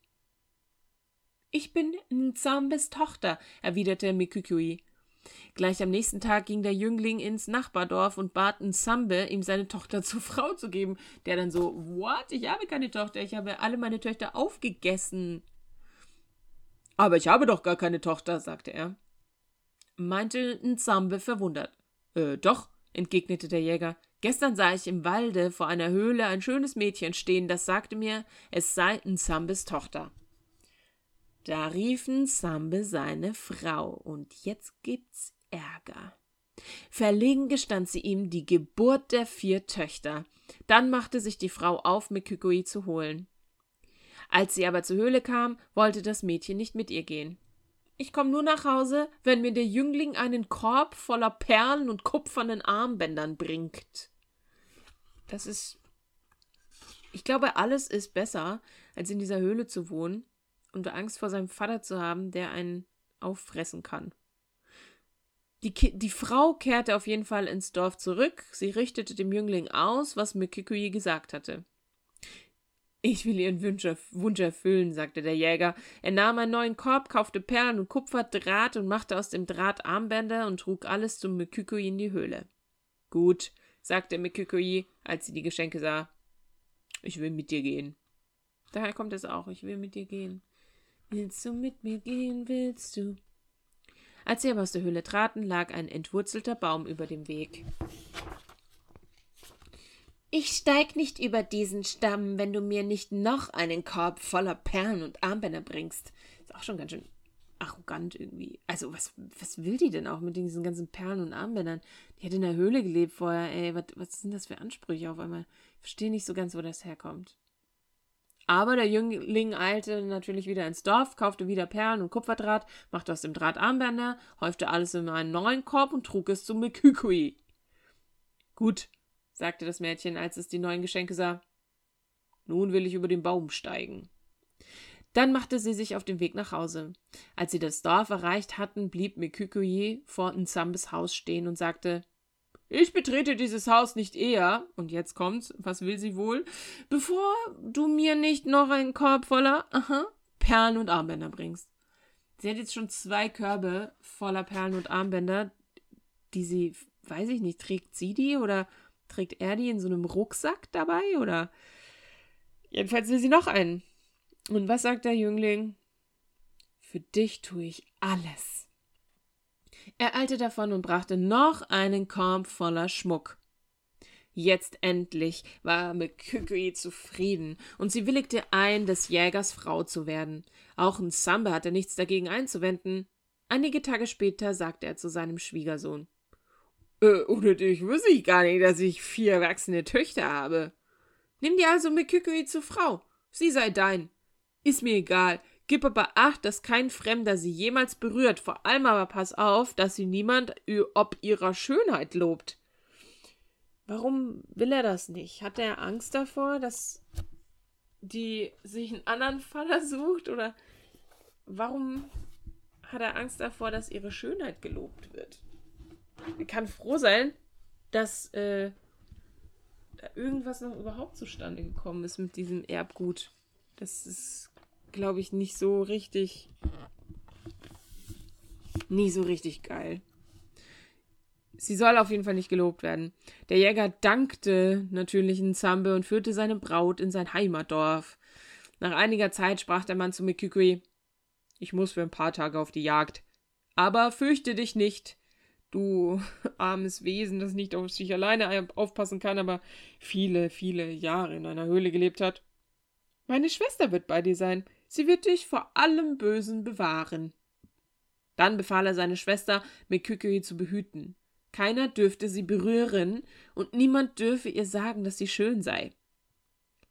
Ich bin Nzambes Tochter, erwiderte Mikukui. Gleich am nächsten Tag ging der Jüngling ins Nachbardorf und bat Nzambe, ihm seine Tochter zur Frau zu geben. Der dann so, what? Ich habe keine Tochter, ich habe alle meine Töchter aufgegessen. Aber ich habe doch gar keine Tochter, sagte er. Meinte Nzambe verwundert. Äh, doch, entgegnete der Jäger. Gestern sah ich im Walde vor einer Höhle ein schönes Mädchen stehen, das sagte mir, es sei Nzambes Tochter. Da riefen Sambe seine Frau, und jetzt gibt's Ärger. Verlegen gestand sie ihm die Geburt der vier Töchter. Dann machte sich die Frau auf, Mikukui zu holen. Als sie aber zur Höhle kam, wollte das Mädchen nicht mit ihr gehen. Ich komme nur nach Hause, wenn mir der Jüngling einen Korb voller Perlen und kupfernen Armbändern bringt. Das ist. Ich glaube, alles ist besser, als in dieser Höhle zu wohnen und Angst vor seinem Vater zu haben, der einen auffressen kann. Die, die Frau kehrte auf jeden Fall ins Dorf zurück. Sie richtete dem Jüngling aus, was Mikikuyi gesagt hatte. Ich will Ihren Wunsch erfüllen, sagte der Jäger. Er nahm einen neuen Korb, kaufte Perlen und Kupfer, Draht und machte aus dem Draht Armbänder und trug alles zum Mikikuyi in die Höhle. Gut, sagte Mikikuyi, als sie die Geschenke sah. Ich will mit dir gehen. Daher kommt es auch, ich will mit dir gehen. Willst du mit mir gehen, willst du? Als sie aber aus der Höhle traten, lag ein entwurzelter Baum über dem Weg. Ich steig nicht über diesen Stamm, wenn du mir nicht noch einen Korb voller Perlen und Armbänder bringst. Ist auch schon ganz schön arrogant irgendwie. Also, was, was will die denn auch mit diesen ganzen Perlen und Armbändern? Die hat in der Höhle gelebt vorher, ey. Was, was sind das für Ansprüche auf einmal? Ich verstehe nicht so ganz, wo das herkommt. Aber der Jüngling eilte natürlich wieder ins Dorf, kaufte wieder Perlen und Kupferdraht, machte aus dem Draht Armbänder, häufte alles in einen neuen Korb und trug es zu Mikukui. Gut, sagte das Mädchen, als es die neuen Geschenke sah. Nun will ich über den Baum steigen. Dann machte sie sich auf den Weg nach Hause. Als sie das Dorf erreicht hatten, blieb Mikukui vor Nsambes Haus stehen und sagte ich betrete dieses Haus nicht eher, und jetzt kommt's, was will sie wohl, bevor du mir nicht noch einen Korb voller aha, Perlen und Armbänder bringst. Sie hat jetzt schon zwei Körbe voller Perlen und Armbänder, die sie, weiß ich nicht, trägt sie die oder trägt er die in so einem Rucksack dabei oder jedenfalls will sie noch einen. Und was sagt der Jüngling? Für dich tue ich alles. Er eilte davon und brachte noch einen Korb voller Schmuck. Jetzt endlich war Mekükui zufrieden, und sie willigte ein, des Jägers Frau zu werden. Auch Nsambe hatte nichts dagegen einzuwenden. Einige Tage später sagte er zu seinem Schwiegersohn äh, Ohne dich wüsste ich gar nicht, dass ich vier erwachsene Töchter habe. Nimm dir also Mekükui zur Frau. Sie sei dein. Ist mir egal. Gib aber acht, dass kein Fremder sie jemals berührt. Vor allem aber pass auf, dass sie niemand ob ihrer Schönheit lobt. Warum will er das nicht? Hat er Angst davor, dass die sich einen anderen Vater sucht? Oder warum hat er Angst davor, dass ihre Schönheit gelobt wird? Er kann froh sein, dass äh, da irgendwas noch überhaupt zustande gekommen ist mit diesem Erbgut. Das ist glaube ich, nicht so richtig. Nie so richtig geil. Sie soll auf jeden Fall nicht gelobt werden. Der Jäger dankte natürlich in Zambe und führte seine Braut in sein Heimatdorf. Nach einiger Zeit sprach der Mann zu Mikukui: Ich muss für ein paar Tage auf die Jagd. Aber fürchte dich nicht, du armes Wesen, das nicht auf sich alleine aufpassen kann, aber viele, viele Jahre in einer Höhle gelebt hat. Meine Schwester wird bei dir sein. Sie wird dich vor allem Bösen bewahren. Dann befahl er seine Schwester, Mekükui zu behüten. Keiner dürfte sie berühren und niemand dürfe ihr sagen, dass sie schön sei.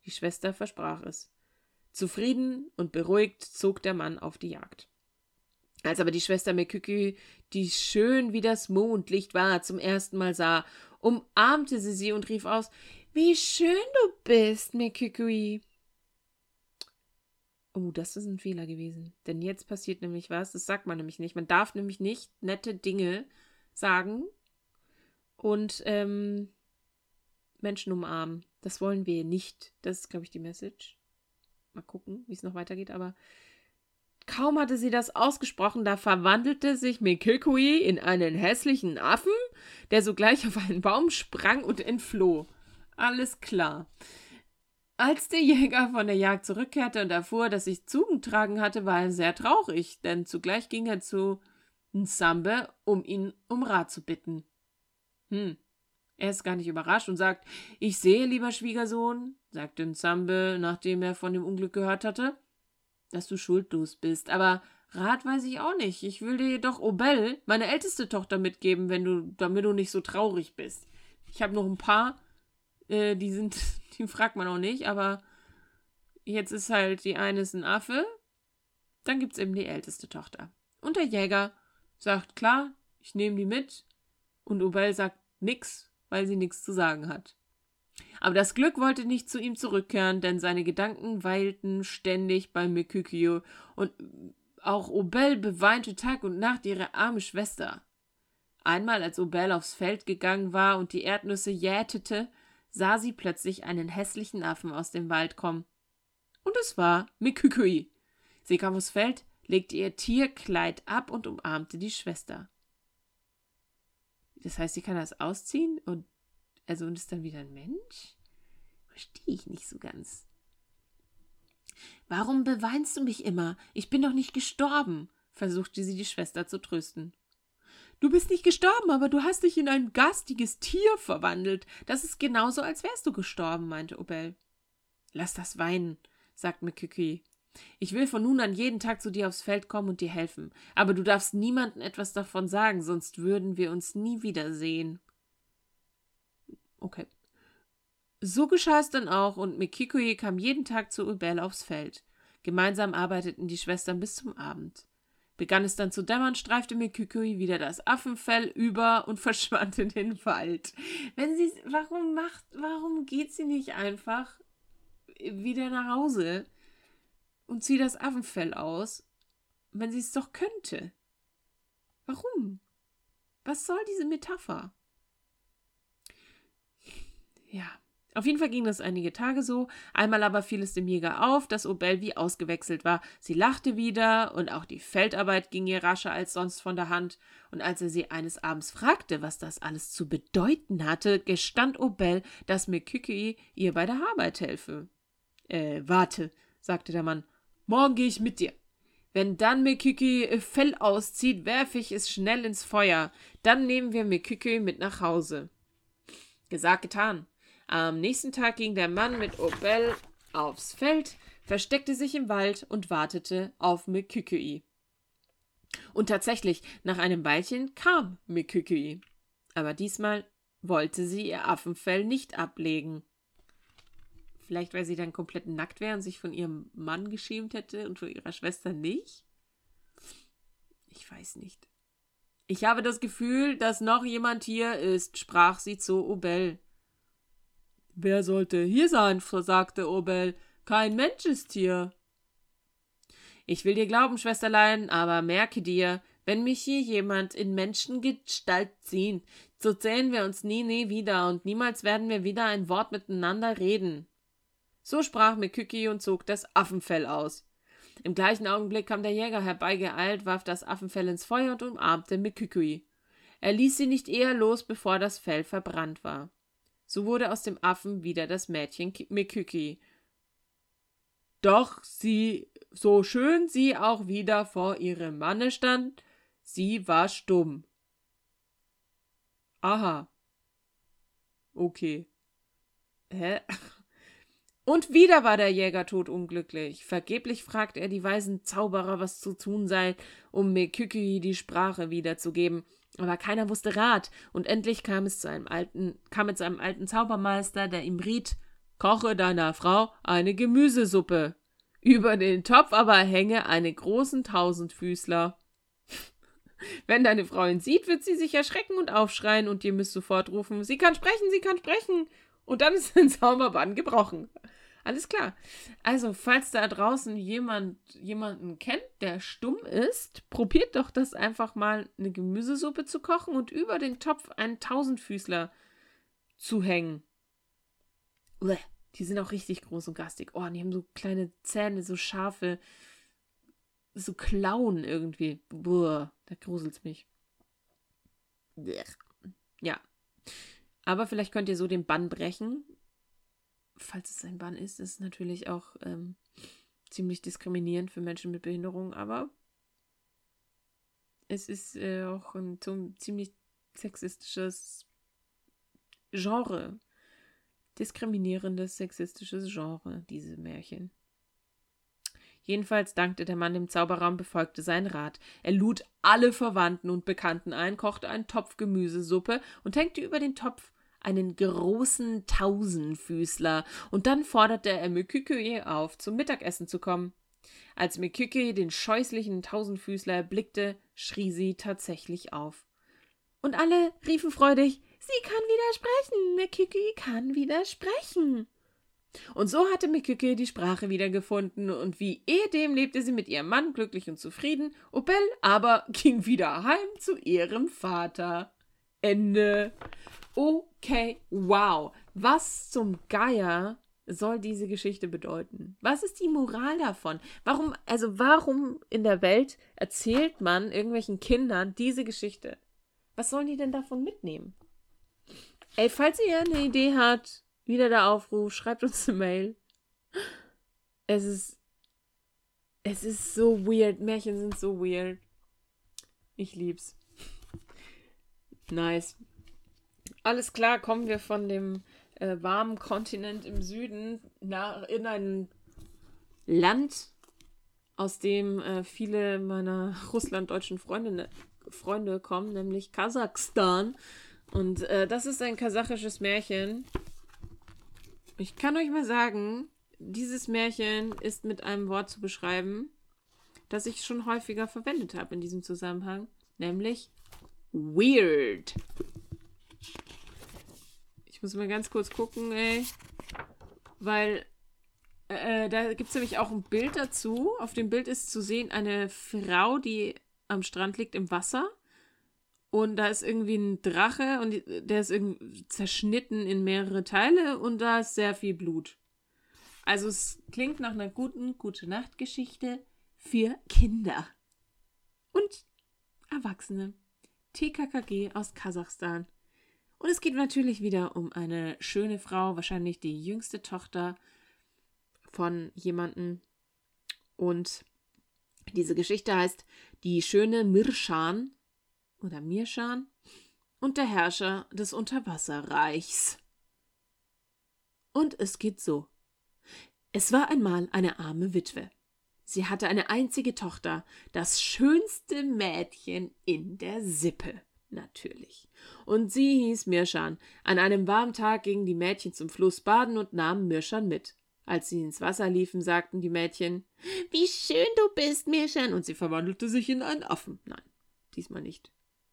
Die Schwester versprach es. Zufrieden und beruhigt zog der Mann auf die Jagd. Als aber die Schwester Mekükü, die schön wie das Mondlicht war, zum ersten Mal sah, umarmte sie sie und rief aus: Wie schön du bist, Mekükui! Oh, das ist ein Fehler gewesen. Denn jetzt passiert nämlich was, das sagt man nämlich nicht. Man darf nämlich nicht nette Dinge sagen und ähm, Menschen umarmen. Das wollen wir nicht. Das ist, glaube ich, die Message. Mal gucken, wie es noch weitergeht, aber kaum hatte sie das ausgesprochen, da verwandelte sich Mekikui in einen hässlichen Affen, der sogleich auf einen Baum sprang und entfloh. Alles klar. Als der Jäger von der Jagd zurückkehrte und erfuhr, dass sich zugetragen hatte, war er sehr traurig, denn zugleich ging er zu Nsambe, um ihn um Rat zu bitten. Hm, er ist gar nicht überrascht und sagt, ich sehe, lieber Schwiegersohn, sagte Nsambe, nachdem er von dem Unglück gehört hatte, dass du schuldlos bist, aber Rat weiß ich auch nicht. Ich will dir jedoch Obel, meine älteste Tochter, mitgeben, wenn du, damit du nicht so traurig bist. Ich habe noch ein paar, äh, die sind die fragt man auch nicht, aber jetzt ist halt die eine ist ein Affe, dann gibt es eben die älteste Tochter. Und der Jäger sagt, klar, ich nehme die mit. Und Obel sagt nix, weil sie nichts zu sagen hat. Aber das Glück wollte nicht zu ihm zurückkehren, denn seine Gedanken weilten ständig bei Mekykio und auch Obel beweinte Tag und Nacht ihre arme Schwester. Einmal, als Obel aufs Feld gegangen war und die Erdnüsse jätete, sah sie plötzlich einen hässlichen Affen aus dem Wald kommen. Und es war Mikükui. Sie kam aufs Feld, legte ihr Tierkleid ab und umarmte die Schwester. Das heißt, sie kann das ausziehen und also und ist dann wieder ein Mensch? Verstehe ich nicht so ganz. Warum beweinst du mich immer? Ich bin doch nicht gestorben, versuchte sie die Schwester zu trösten. Du bist nicht gestorben, aber du hast dich in ein garstiges Tier verwandelt. Das ist genauso, als wärst du gestorben, meinte Obel. Lass das weinen, sagte Mekiki. Ich will von nun an jeden Tag zu dir aufs Feld kommen und dir helfen. Aber du darfst niemandem etwas davon sagen, sonst würden wir uns nie wiedersehen. Okay. So geschah es dann auch, und Mikikoye kam jeden Tag zu Ubel aufs Feld. Gemeinsam arbeiteten die Schwestern bis zum Abend. Begann es dann zu dämmern, streifte mir Kükui wieder das Affenfell über und verschwand in den Wald. Wenn sie, warum macht, warum geht sie nicht einfach wieder nach Hause und zieht das Affenfell aus, wenn sie es doch könnte? Warum? Was soll diese Metapher? Ja, auf jeden Fall ging das einige Tage so. Einmal aber fiel es dem Jäger auf, dass Obel wie ausgewechselt war. Sie lachte wieder und auch die Feldarbeit ging ihr rascher als sonst von der Hand. Und als er sie eines Abends fragte, was das alles zu bedeuten hatte, gestand Obel, dass Mekükei ihr bei der Arbeit helfe. Äh, warte, sagte der Mann. Morgen gehe ich mit dir. Wenn dann Mekükei Fell auszieht, werfe ich es schnell ins Feuer. Dann nehmen wir Mekükei mit nach Hause. Gesagt, getan. Am nächsten Tag ging der Mann mit Obel aufs Feld, versteckte sich im Wald und wartete auf Mekükui. Und tatsächlich, nach einem Weilchen kam Mekükui. Aber diesmal wollte sie ihr Affenfell nicht ablegen. Vielleicht, weil sie dann komplett nackt wäre und sich von ihrem Mann geschämt hätte und von ihrer Schwester nicht? Ich weiß nicht. Ich habe das Gefühl, dass noch jemand hier ist, sprach sie zu Obel. Wer sollte hier sein? sagte Obel. Kein Mensch ist hier. Ich will dir glauben, Schwesterlein, aber merke dir, wenn mich hier jemand in Menschengestalt sieht, so sehen wir uns nie, nie wieder und niemals werden wir wieder ein Wort miteinander reden. So sprach Meküki und zog das Affenfell aus. Im gleichen Augenblick kam der Jäger herbeigeeilt, warf das Affenfell ins Feuer und umarmte Mekükui. Er ließ sie nicht eher los, bevor das Fell verbrannt war. So wurde aus dem Affen wieder das Mädchen Meküki. Doch sie, so schön sie auch wieder vor ihrem Manne stand, sie war stumm. Aha. Okay. Hä? Und wieder war der Jäger todunglücklich. Vergeblich fragte er die weisen Zauberer, was zu tun sei, um Meküki die Sprache wiederzugeben. Aber keiner wusste Rat, und endlich kam es zu einem alten, kam es zu einem alten Zaubermeister, der ihm riet, koche deiner Frau eine Gemüsesuppe. Über den Topf aber hänge einen großen Tausendfüßler. Wenn deine Frau ihn sieht, wird sie sich erschrecken und aufschreien, und ihr müsst sofort rufen, sie kann sprechen, sie kann sprechen. Und dann ist ein Zauberbann gebrochen. Alles klar. Also, falls da draußen jemand jemanden kennt, der stumm ist, probiert doch das einfach mal eine Gemüsesuppe zu kochen und über den Topf einen Tausendfüßler zu hängen. Uäh, die sind auch richtig groß und gastig. Oh, die haben so kleine Zähne, so scharfe, so Klauen irgendwie. Buh, da gruselt's mich. Ja. Aber vielleicht könnt ihr so den Bann brechen falls es ein Bann ist, ist es natürlich auch ähm, ziemlich diskriminierend für Menschen mit Behinderung, aber es ist äh, auch ein ziemlich sexistisches Genre. Diskriminierendes, sexistisches Genre, diese Märchen. Jedenfalls dankte der Mann dem Zauberer und befolgte seinen Rat. Er lud alle Verwandten und Bekannten ein, kochte einen Topf Gemüsesuppe und hängte über den Topf einen großen Tausendfüßler, und dann forderte er Mykykye auf, zum Mittagessen zu kommen. Als Mykykye den scheußlichen Tausendfüßler erblickte, schrie sie tatsächlich auf. Und alle riefen freudig sie kann widersprechen. Mikiki kann widersprechen. Und so hatte Mikike die Sprache wiedergefunden, und wie ehedem lebte sie mit ihrem Mann glücklich und zufrieden. Opel aber ging wieder heim zu ihrem Vater. Ende. Okay, wow. Was zum Geier soll diese Geschichte bedeuten? Was ist die Moral davon? Warum, also warum in der Welt erzählt man irgendwelchen Kindern diese Geschichte? Was sollen die denn davon mitnehmen? Ey, falls ihr eine Idee habt, wieder der Aufruf, schreibt uns eine Mail. Es ist. Es ist so weird. Märchen sind so weird. Ich lieb's. Nice. Alles klar, kommen wir von dem äh, warmen Kontinent im Süden nach, in ein Land, aus dem äh, viele meiner russlanddeutschen Freunde, kommen, nämlich Kasachstan. Und äh, das ist ein kasachisches Märchen. Ich kann euch mal sagen, dieses Märchen ist mit einem Wort zu beschreiben, das ich schon häufiger verwendet habe in diesem Zusammenhang, nämlich weird. Ich muss mal ganz kurz gucken, ey. Weil äh, da gibt es nämlich auch ein Bild dazu. Auf dem Bild ist zu sehen eine Frau, die am Strand liegt im Wasser. Und da ist irgendwie ein Drache und der ist irgendwie zerschnitten in mehrere Teile und da ist sehr viel Blut. Also es klingt nach einer guten gute Nacht Geschichte für Kinder und Erwachsene. TKKG aus Kasachstan. Und es geht natürlich wieder um eine schöne Frau, wahrscheinlich die jüngste Tochter von jemandem. Und diese Geschichte heißt Die schöne Mirschan oder Mirschan und der Herrscher des Unterwasserreichs. Und es geht so. Es war einmal eine arme Witwe. Sie hatte eine einzige Tochter, das schönste Mädchen in der Sippe, natürlich. Und sie hieß Mirschan. An einem warmen Tag gingen die Mädchen zum Fluss baden und nahmen Mirschan mit. Als sie ins Wasser liefen, sagten die Mädchen, Wie schön du bist, Mirschan. Und sie verwandelte sich in einen Affen. Nein, diesmal nicht.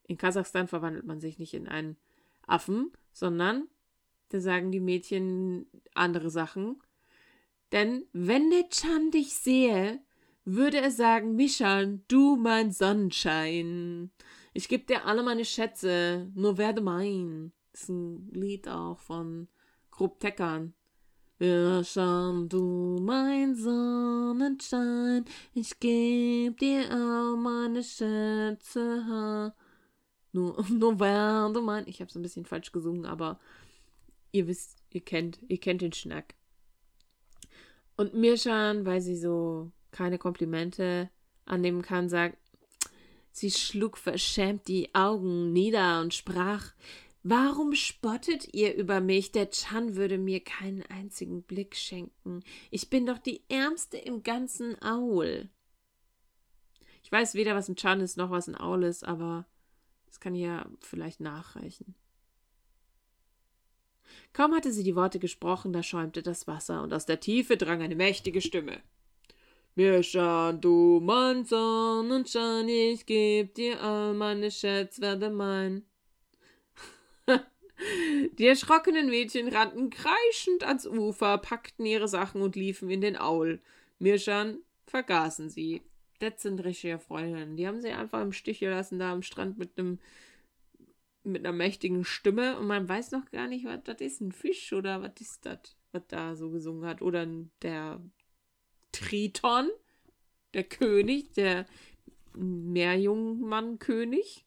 In Kasachstan verwandelt man sich nicht in einen Affen, sondern da sagen die Mädchen andere Sachen. Denn wenn der Chan dich sehe, würde er sagen, Mishan, du mein Sonnenschein. Ich geb dir alle meine Schätze, nur werde mein. Das ist ein Lied auch von Grupp Teckern. Mishan, du mein Sonnenschein, ich geb dir all meine Schätze. Nur, nur werde mein. Ich habe es ein bisschen falsch gesungen, aber ihr wisst, ihr kennt, ihr kennt den Schnack. Und Mirschan, weil sie so keine Komplimente annehmen kann, sagt, sie schlug verschämt die Augen nieder und sprach, Warum spottet ihr über mich? Der Chan würde mir keinen einzigen Blick schenken. Ich bin doch die Ärmste im ganzen Aul. Ich weiß weder, was ein Chan ist, noch was ein Aul ist, aber das kann ja vielleicht nachreichen. Kaum hatte sie die Worte gesprochen, da schäumte das Wasser, und aus der Tiefe drang eine mächtige Stimme. Mirschan, du mein Sonnenschein, ich geb dir all meine Schätze, werde mein. Die erschrockenen Mädchen rannten kreischend ans Ufer, packten ihre Sachen und liefen in den Aul. Mirschan vergaßen sie. Das sind richtige Freundinnen. Die haben sie einfach im Stich gelassen, da am Strand mit einem mit einer mächtigen Stimme und man weiß noch gar nicht, was das ist. Ein Fisch oder was ist das, was da so gesungen hat. Oder der Triton, der König, der Meerjungmann-König.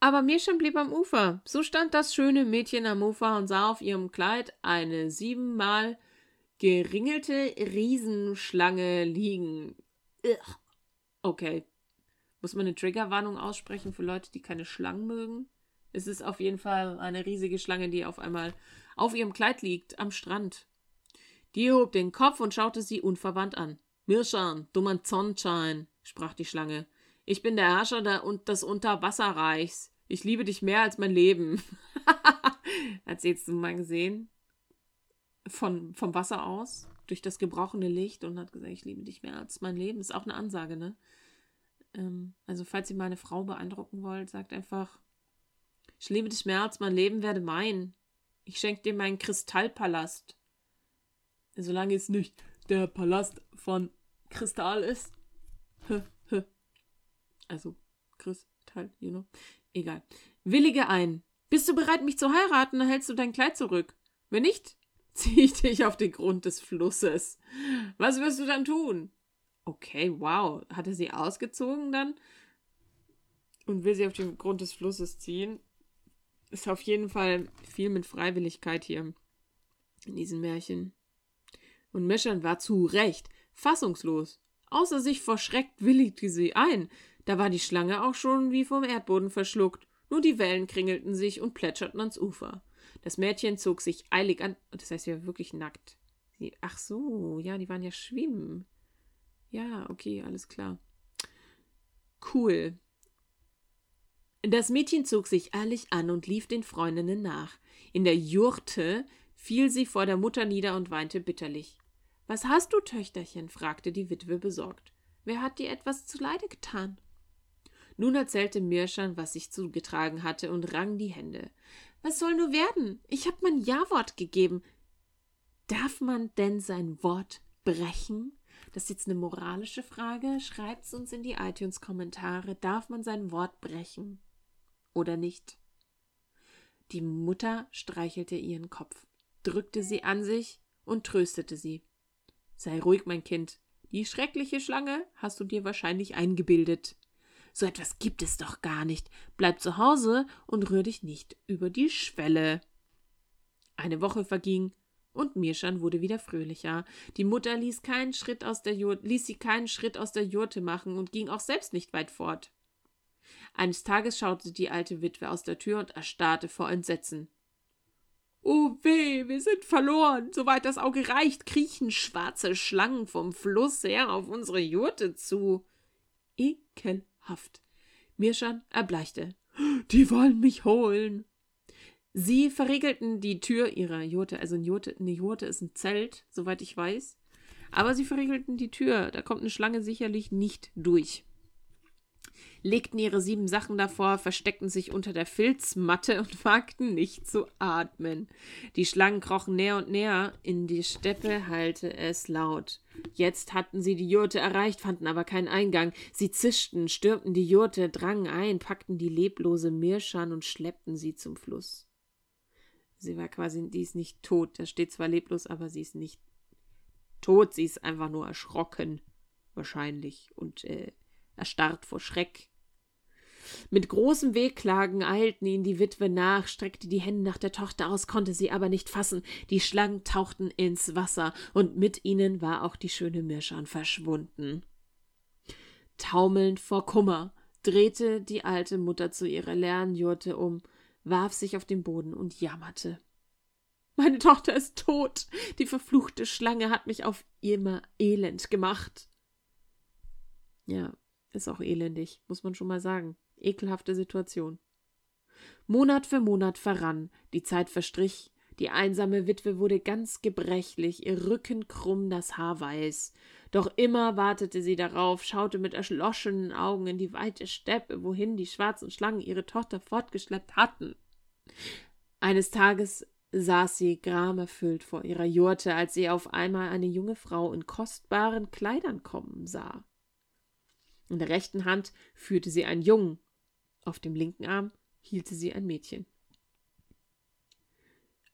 Aber Mirschan blieb am Ufer. So stand das schöne Mädchen am Ufer und sah auf ihrem Kleid eine siebenmal geringelte Riesenschlange liegen. Okay. Muss man eine Triggerwarnung aussprechen für Leute, die keine Schlangen mögen? Es ist auf jeden Fall eine riesige Schlange, die auf einmal auf ihrem Kleid liegt, am Strand. Die hob den Kopf und schaute sie unverwandt an. Mirschan, dummer Sonnenschein, sprach die Schlange. Ich bin der Herrscher der, und des Unterwasserreichs. Ich liebe dich mehr als mein Leben. Hat sie jetzt mal gesehen? Von, vom Wasser aus, durch das gebrochene Licht und hat gesagt, ich liebe dich mehr als mein Leben. Ist auch eine Ansage, ne? Ähm, also, falls ihr mal eine Frau beeindrucken wollt, sagt einfach: Ich liebe dich mehr als mein Leben werde mein. Ich schenke dir meinen Kristallpalast. Solange es nicht der Palast von Kristall ist. Also, Kristall, you know. Egal. Willige ein. Bist du bereit, mich zu heiraten, hältst du dein Kleid zurück. Wenn nicht, ziehe ich dich auf den Grund des Flusses. Was wirst du dann tun? Okay, wow. Hat er sie ausgezogen dann? Und will sie auf den Grund des Flusses ziehen? Ist auf jeden Fall viel mit Freiwilligkeit hier in diesen Märchen. Und Meschan war zu Recht fassungslos. Außer sich vor Schreck willigte sie ein. Da war die Schlange auch schon wie vom Erdboden verschluckt. Nur die Wellen kringelten sich und plätscherten ans Ufer. Das Mädchen zog sich eilig an. Das heißt, sie war wirklich nackt. Sie, ach so, ja, die waren ja schwimmen. Ja, okay, alles klar. Cool. Das Mädchen zog sich eilig an und lief den Freundinnen nach. In der Jurte fiel sie vor der Mutter nieder und weinte bitterlich. Was hast du, Töchterchen? fragte die Witwe besorgt. Wer hat dir etwas zuleide getan? Nun erzählte Mirschan, was sich zugetragen hatte, und rang die Hände. Was soll nur werden? Ich hab mein Ja-Wort gegeben. Darf man denn sein Wort brechen? Das ist jetzt eine moralische Frage. Schreibt's uns in die iTunes-Kommentare. Darf man sein Wort brechen? Oder nicht? Die Mutter streichelte ihren Kopf, drückte sie an sich und tröstete sie. Sei ruhig, mein Kind. Die schreckliche Schlange hast du dir wahrscheinlich eingebildet. So etwas gibt es doch gar nicht. Bleib zu Hause und rühr dich nicht über die Schwelle. Eine Woche verging, und Mirschan wurde wieder fröhlicher. Die Mutter ließ keinen Schritt aus der Jurte, ließ sie keinen Schritt aus der Jurte machen und ging auch selbst nicht weit fort. Eines Tages schaute die alte Witwe aus der Tür und erstarrte vor Entsetzen. Oh weh, wir sind verloren. Soweit das Auge reicht, kriechen schwarze Schlangen vom Fluss her auf unsere Jurte zu. Ekelhaft. Mirschan erbleichte. Die wollen mich holen. Sie verriegelten die Tür ihrer Jurte, also eine Jurte, eine Jurte ist ein Zelt, soweit ich weiß. Aber sie verriegelten die Tür, da kommt eine Schlange sicherlich nicht durch. Legten ihre sieben Sachen davor, versteckten sich unter der Filzmatte und wagten nicht zu atmen. Die Schlangen krochen näher und näher, in die Steppe hallte es laut. Jetzt hatten sie die Jurte erreicht, fanden aber keinen Eingang. Sie zischten, stürmten die Jurte, drangen ein, packten die leblose Mirschan und schleppten sie zum Fluss. Sie war quasi, die ist nicht tot. Da steht zwar leblos, aber sie ist nicht tot. Sie ist einfach nur erschrocken. Wahrscheinlich. Und äh, erstarrt vor Schreck. Mit großem Wehklagen eilten ihn die Witwe nach, streckte die Hände nach der Tochter aus, konnte sie aber nicht fassen. Die Schlangen tauchten ins Wasser, und mit ihnen war auch die schöne Mirschan verschwunden. Taumelnd vor Kummer drehte die alte Mutter zu ihrer Lernjurte um warf sich auf den Boden und jammerte. Meine Tochter ist tot. Die verfluchte Schlange hat mich auf immer elend gemacht. Ja, ist auch elendig, muss man schon mal sagen. Ekelhafte Situation. Monat für Monat verrann, die Zeit verstrich, die einsame Witwe wurde ganz gebrechlich, ihr Rücken krumm, das Haar weiß. Doch immer wartete sie darauf, schaute mit erschlossenen Augen in die weite Steppe, wohin die schwarzen Schlangen ihre Tochter fortgeschleppt hatten. Eines Tages saß sie gramerfüllt vor ihrer Jurte, als sie auf einmal eine junge Frau in kostbaren Kleidern kommen sah. In der rechten Hand führte sie einen Jungen, auf dem linken Arm hielte sie ein Mädchen.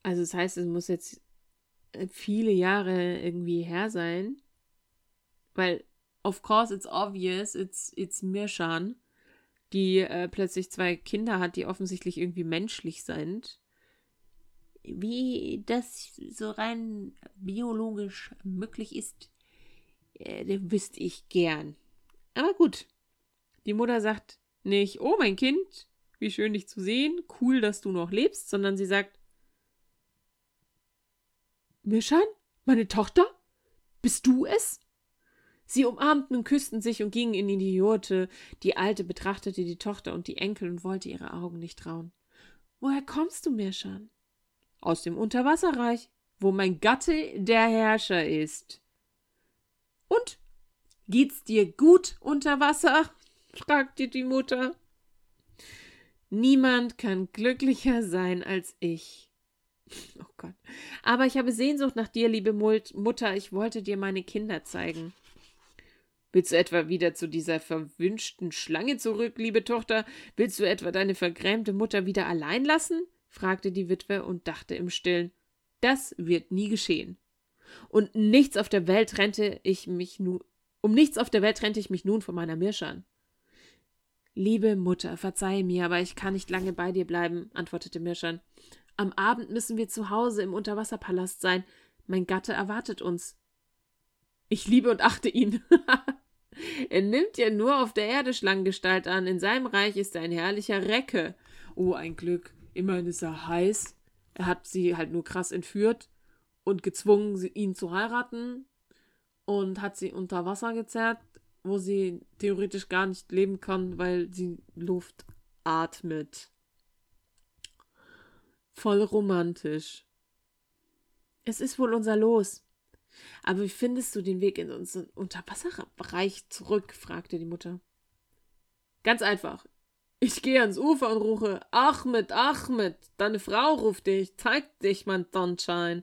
Also das heißt, es muss jetzt viele Jahre irgendwie her sein, weil of course it's obvious, it's it's Mirshan, die äh, plötzlich zwei Kinder hat, die offensichtlich irgendwie menschlich sind. Wie das so rein biologisch möglich ist, äh, wüsste ich gern. Aber gut. Die Mutter sagt nicht, oh mein Kind, wie schön dich zu sehen, cool, dass du noch lebst, sondern sie sagt, Mirschan, meine Tochter? Bist du es? Sie umarmten und küssten sich und gingen in die Jurte. Die Alte betrachtete die Tochter und die Enkel und wollte ihre Augen nicht trauen. Woher kommst du, Mirschan? Aus dem Unterwasserreich, wo mein Gatte der Herrscher ist. Und? Geht's dir gut unter Wasser? fragte die Mutter. Niemand kann glücklicher sein als ich. Oh Gott. Aber ich habe Sehnsucht nach dir, liebe Mutter. Ich wollte dir meine Kinder zeigen. Willst du etwa wieder zu dieser verwünschten Schlange zurück, liebe Tochter? Willst du etwa deine vergrämte Mutter wieder allein lassen? fragte die Witwe und dachte im Stillen. Das wird nie geschehen. Und nichts auf der Welt trennte ich mich nun, um nichts auf der Welt trennte ich mich nun von meiner Mirschan. Liebe Mutter, verzeihe mir, aber ich kann nicht lange bei dir bleiben, antwortete Mirschan. Am Abend müssen wir zu Hause im Unterwasserpalast sein. Mein Gatte erwartet uns. Ich liebe und achte ihn. Er nimmt ja nur auf der Erde Schlangengestalt an. In seinem Reich ist er ein herrlicher Recke. Oh, ein Glück. Immerhin ist er heiß. Er hat sie halt nur krass entführt und gezwungen, ihn zu heiraten und hat sie unter Wasser gezerrt, wo sie theoretisch gar nicht leben kann, weil sie Luft atmet. Voll romantisch. Es ist wohl unser Los. Aber wie findest du den Weg in unseren Unterwasserbereich zurück? fragte die Mutter. Ganz einfach. Ich gehe ans Ufer und rufe, Ahmed, Ahmed, deine Frau ruft dich, zeig dich, mein Sonnenschein,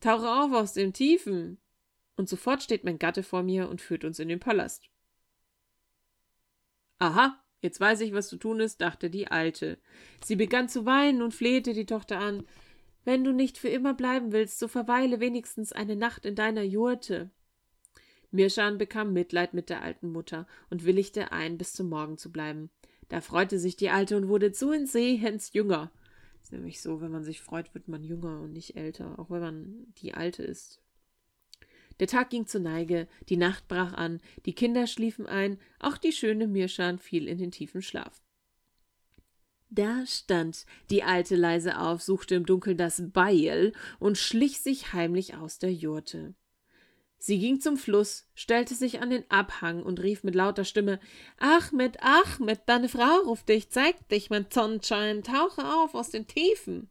tauche auf aus dem Tiefen. Und sofort steht mein Gatte vor mir und führt uns in den Palast. Aha, jetzt weiß ich, was zu tun ist, dachte die Alte. Sie begann zu weinen und flehte die Tochter an. Wenn du nicht für immer bleiben willst, so verweile wenigstens eine Nacht in deiner Jurte. Mirschan bekam Mitleid mit der alten Mutter und willigte ein, bis zum Morgen zu bleiben. Da freute sich die Alte und wurde zu insehens jünger. Ist nämlich so, wenn man sich freut, wird man jünger und nicht älter, auch wenn man die Alte ist. Der Tag ging zur Neige, die Nacht brach an, die Kinder schliefen ein, auch die schöne Mirschan fiel in den tiefen Schlaf. Da stand die Alte leise auf, suchte im Dunkeln das Beil und schlich sich heimlich aus der Jurte. Sie ging zum Fluss, stellte sich an den Abhang und rief mit lauter Stimme Achmed, Achmed, deine Frau ruft dich, zeig dich, mein Sonnenschein, tauche auf aus den Tiefen.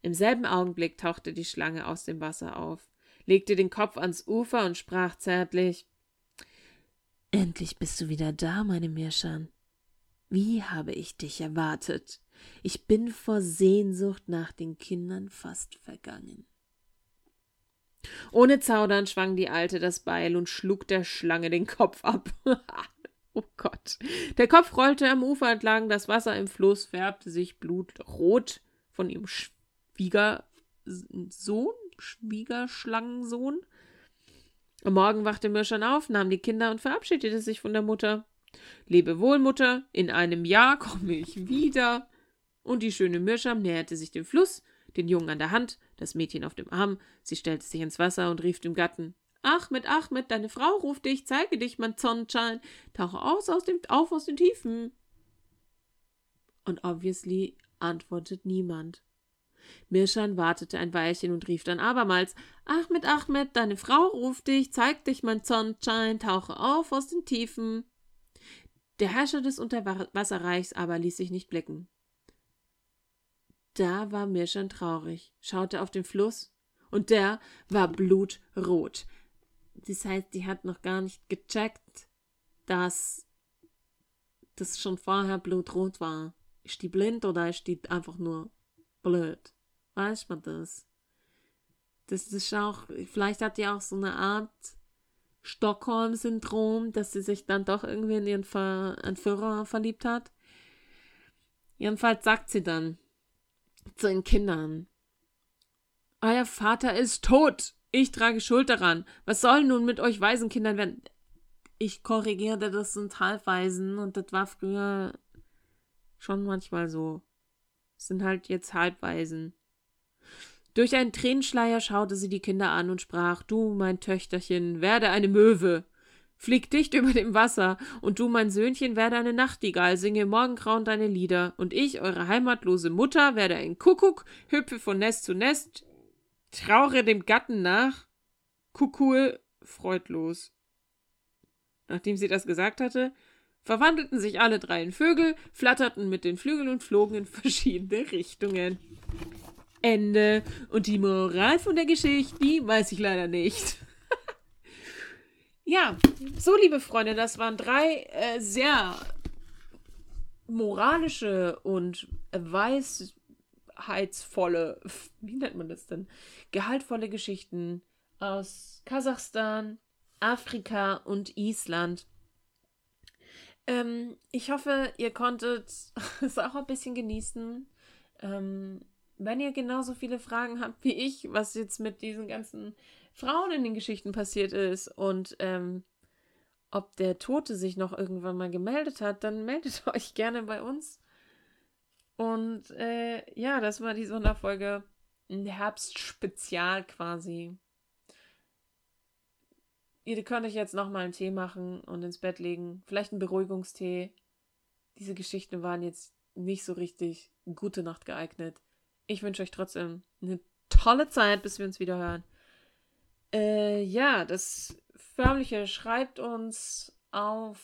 Im selben Augenblick tauchte die Schlange aus dem Wasser auf, legte den Kopf ans Ufer und sprach zärtlich Endlich bist du wieder da, meine Mirschan. Wie habe ich dich erwartet? Ich bin vor Sehnsucht nach den Kindern fast vergangen. Ohne Zaudern schwang die Alte das Beil und schlug der Schlange den Kopf ab. oh Gott. Der Kopf rollte am Ufer entlang, das Wasser im Fluss färbte sich blutrot von ihrem Schwiegersohn, Schwiegerschlangensohn. Am Morgen wachte Mirschan auf, nahm die Kinder und verabschiedete sich von der Mutter. Lebe wohl, Mutter, in einem Jahr komme ich wieder. Und die schöne Mirscham näherte sich dem Fluss, den Jungen an der Hand, das Mädchen auf dem Arm. Sie stellte sich ins Wasser und rief dem Gatten: Achmed, Achmed, deine Frau ruft dich, zeige dich, mein Sonnenschein, tauche aus, aus dem, auf aus den Tiefen. Und obviously antwortet niemand. Mirschan wartete ein Weilchen und rief dann abermals: Achmed, Achmed, deine Frau ruft dich, zeig dich, mein Sonnenschein, tauche auf aus den Tiefen. Der Herrscher des Unterwasserreichs aber ließ sich nicht blicken. Da war Mirschan traurig, schaute auf den Fluss, und der war blutrot. Das heißt, die hat noch gar nicht gecheckt, dass das schon vorher blutrot war. Ist die blind oder ist die einfach nur blöd? Weiß man das? Das ist auch, vielleicht hat die auch so eine Art Stockholm-Syndrom, dass sie sich dann doch irgendwie in ihren Ver Entführer verliebt hat. Jedenfalls sagt sie dann zu den Kindern: Euer Vater ist tot. Ich trage Schuld daran. Was soll nun mit euch Waisenkindern werden? Ich korrigierte, das sind Halbwaisen und das war früher schon manchmal so. Sind halt jetzt Halbwaisen. Durch einen Tränenschleier schaute sie die Kinder an und sprach Du, mein Töchterchen, werde eine Möwe. Flieg dicht über dem Wasser, und du, mein Söhnchen, werde eine Nachtigall, singe Morgengrauen deine Lieder, und ich, eure heimatlose Mutter, werde ein Kuckuck, hüpfe von Nest zu Nest, traure dem Gatten nach, Kuckuhe freudlos. Nachdem sie das gesagt hatte, verwandelten sich alle drei in Vögel, flatterten mit den Flügeln und flogen in verschiedene Richtungen. Ende. Und die Moral von der Geschichte, die weiß ich leider nicht. Ja, so liebe Freunde, das waren drei äh, sehr moralische und weisheitsvolle, wie nennt man das denn, gehaltvolle Geschichten aus Kasachstan, Afrika und Island. Ähm, ich hoffe, ihr konntet es auch ein bisschen genießen. Ähm, wenn ihr genauso viele Fragen habt wie ich, was jetzt mit diesen ganzen Frauen in den Geschichten passiert ist und ähm, ob der Tote sich noch irgendwann mal gemeldet hat, dann meldet euch gerne bei uns. Und äh, ja, das war die Sonderfolge. Ein Herbstspezial quasi. Ihr könnt euch jetzt nochmal einen Tee machen und ins Bett legen. Vielleicht einen Beruhigungstee. Diese Geschichten waren jetzt nicht so richtig gute Nacht geeignet. Ich wünsche euch trotzdem eine tolle Zeit, bis wir uns wieder hören. Äh, ja, das Förmliche schreibt uns auf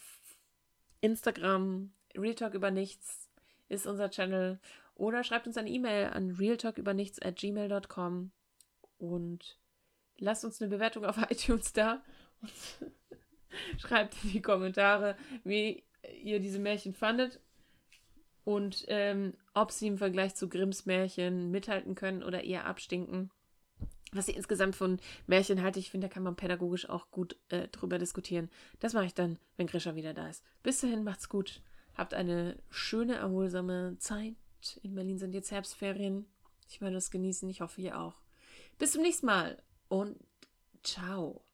Instagram. Real Talk über nichts ist unser Channel. Oder schreibt uns eine E-Mail an realtalkübernichts at gmail.com und lasst uns eine Bewertung auf iTunes da schreibt in die Kommentare, wie ihr diese Märchen fandet und ähm, ob sie im Vergleich zu Grimms Märchen mithalten können oder eher abstinken was ich insgesamt von Märchen halte. Ich finde, da kann man pädagogisch auch gut äh, drüber diskutieren. Das mache ich dann, wenn Grisha wieder da ist. Bis dahin, macht's gut. Habt eine schöne, erholsame Zeit. In Berlin sind jetzt Herbstferien. Ich werde das genießen. Ich hoffe, ihr auch. Bis zum nächsten Mal und ciao.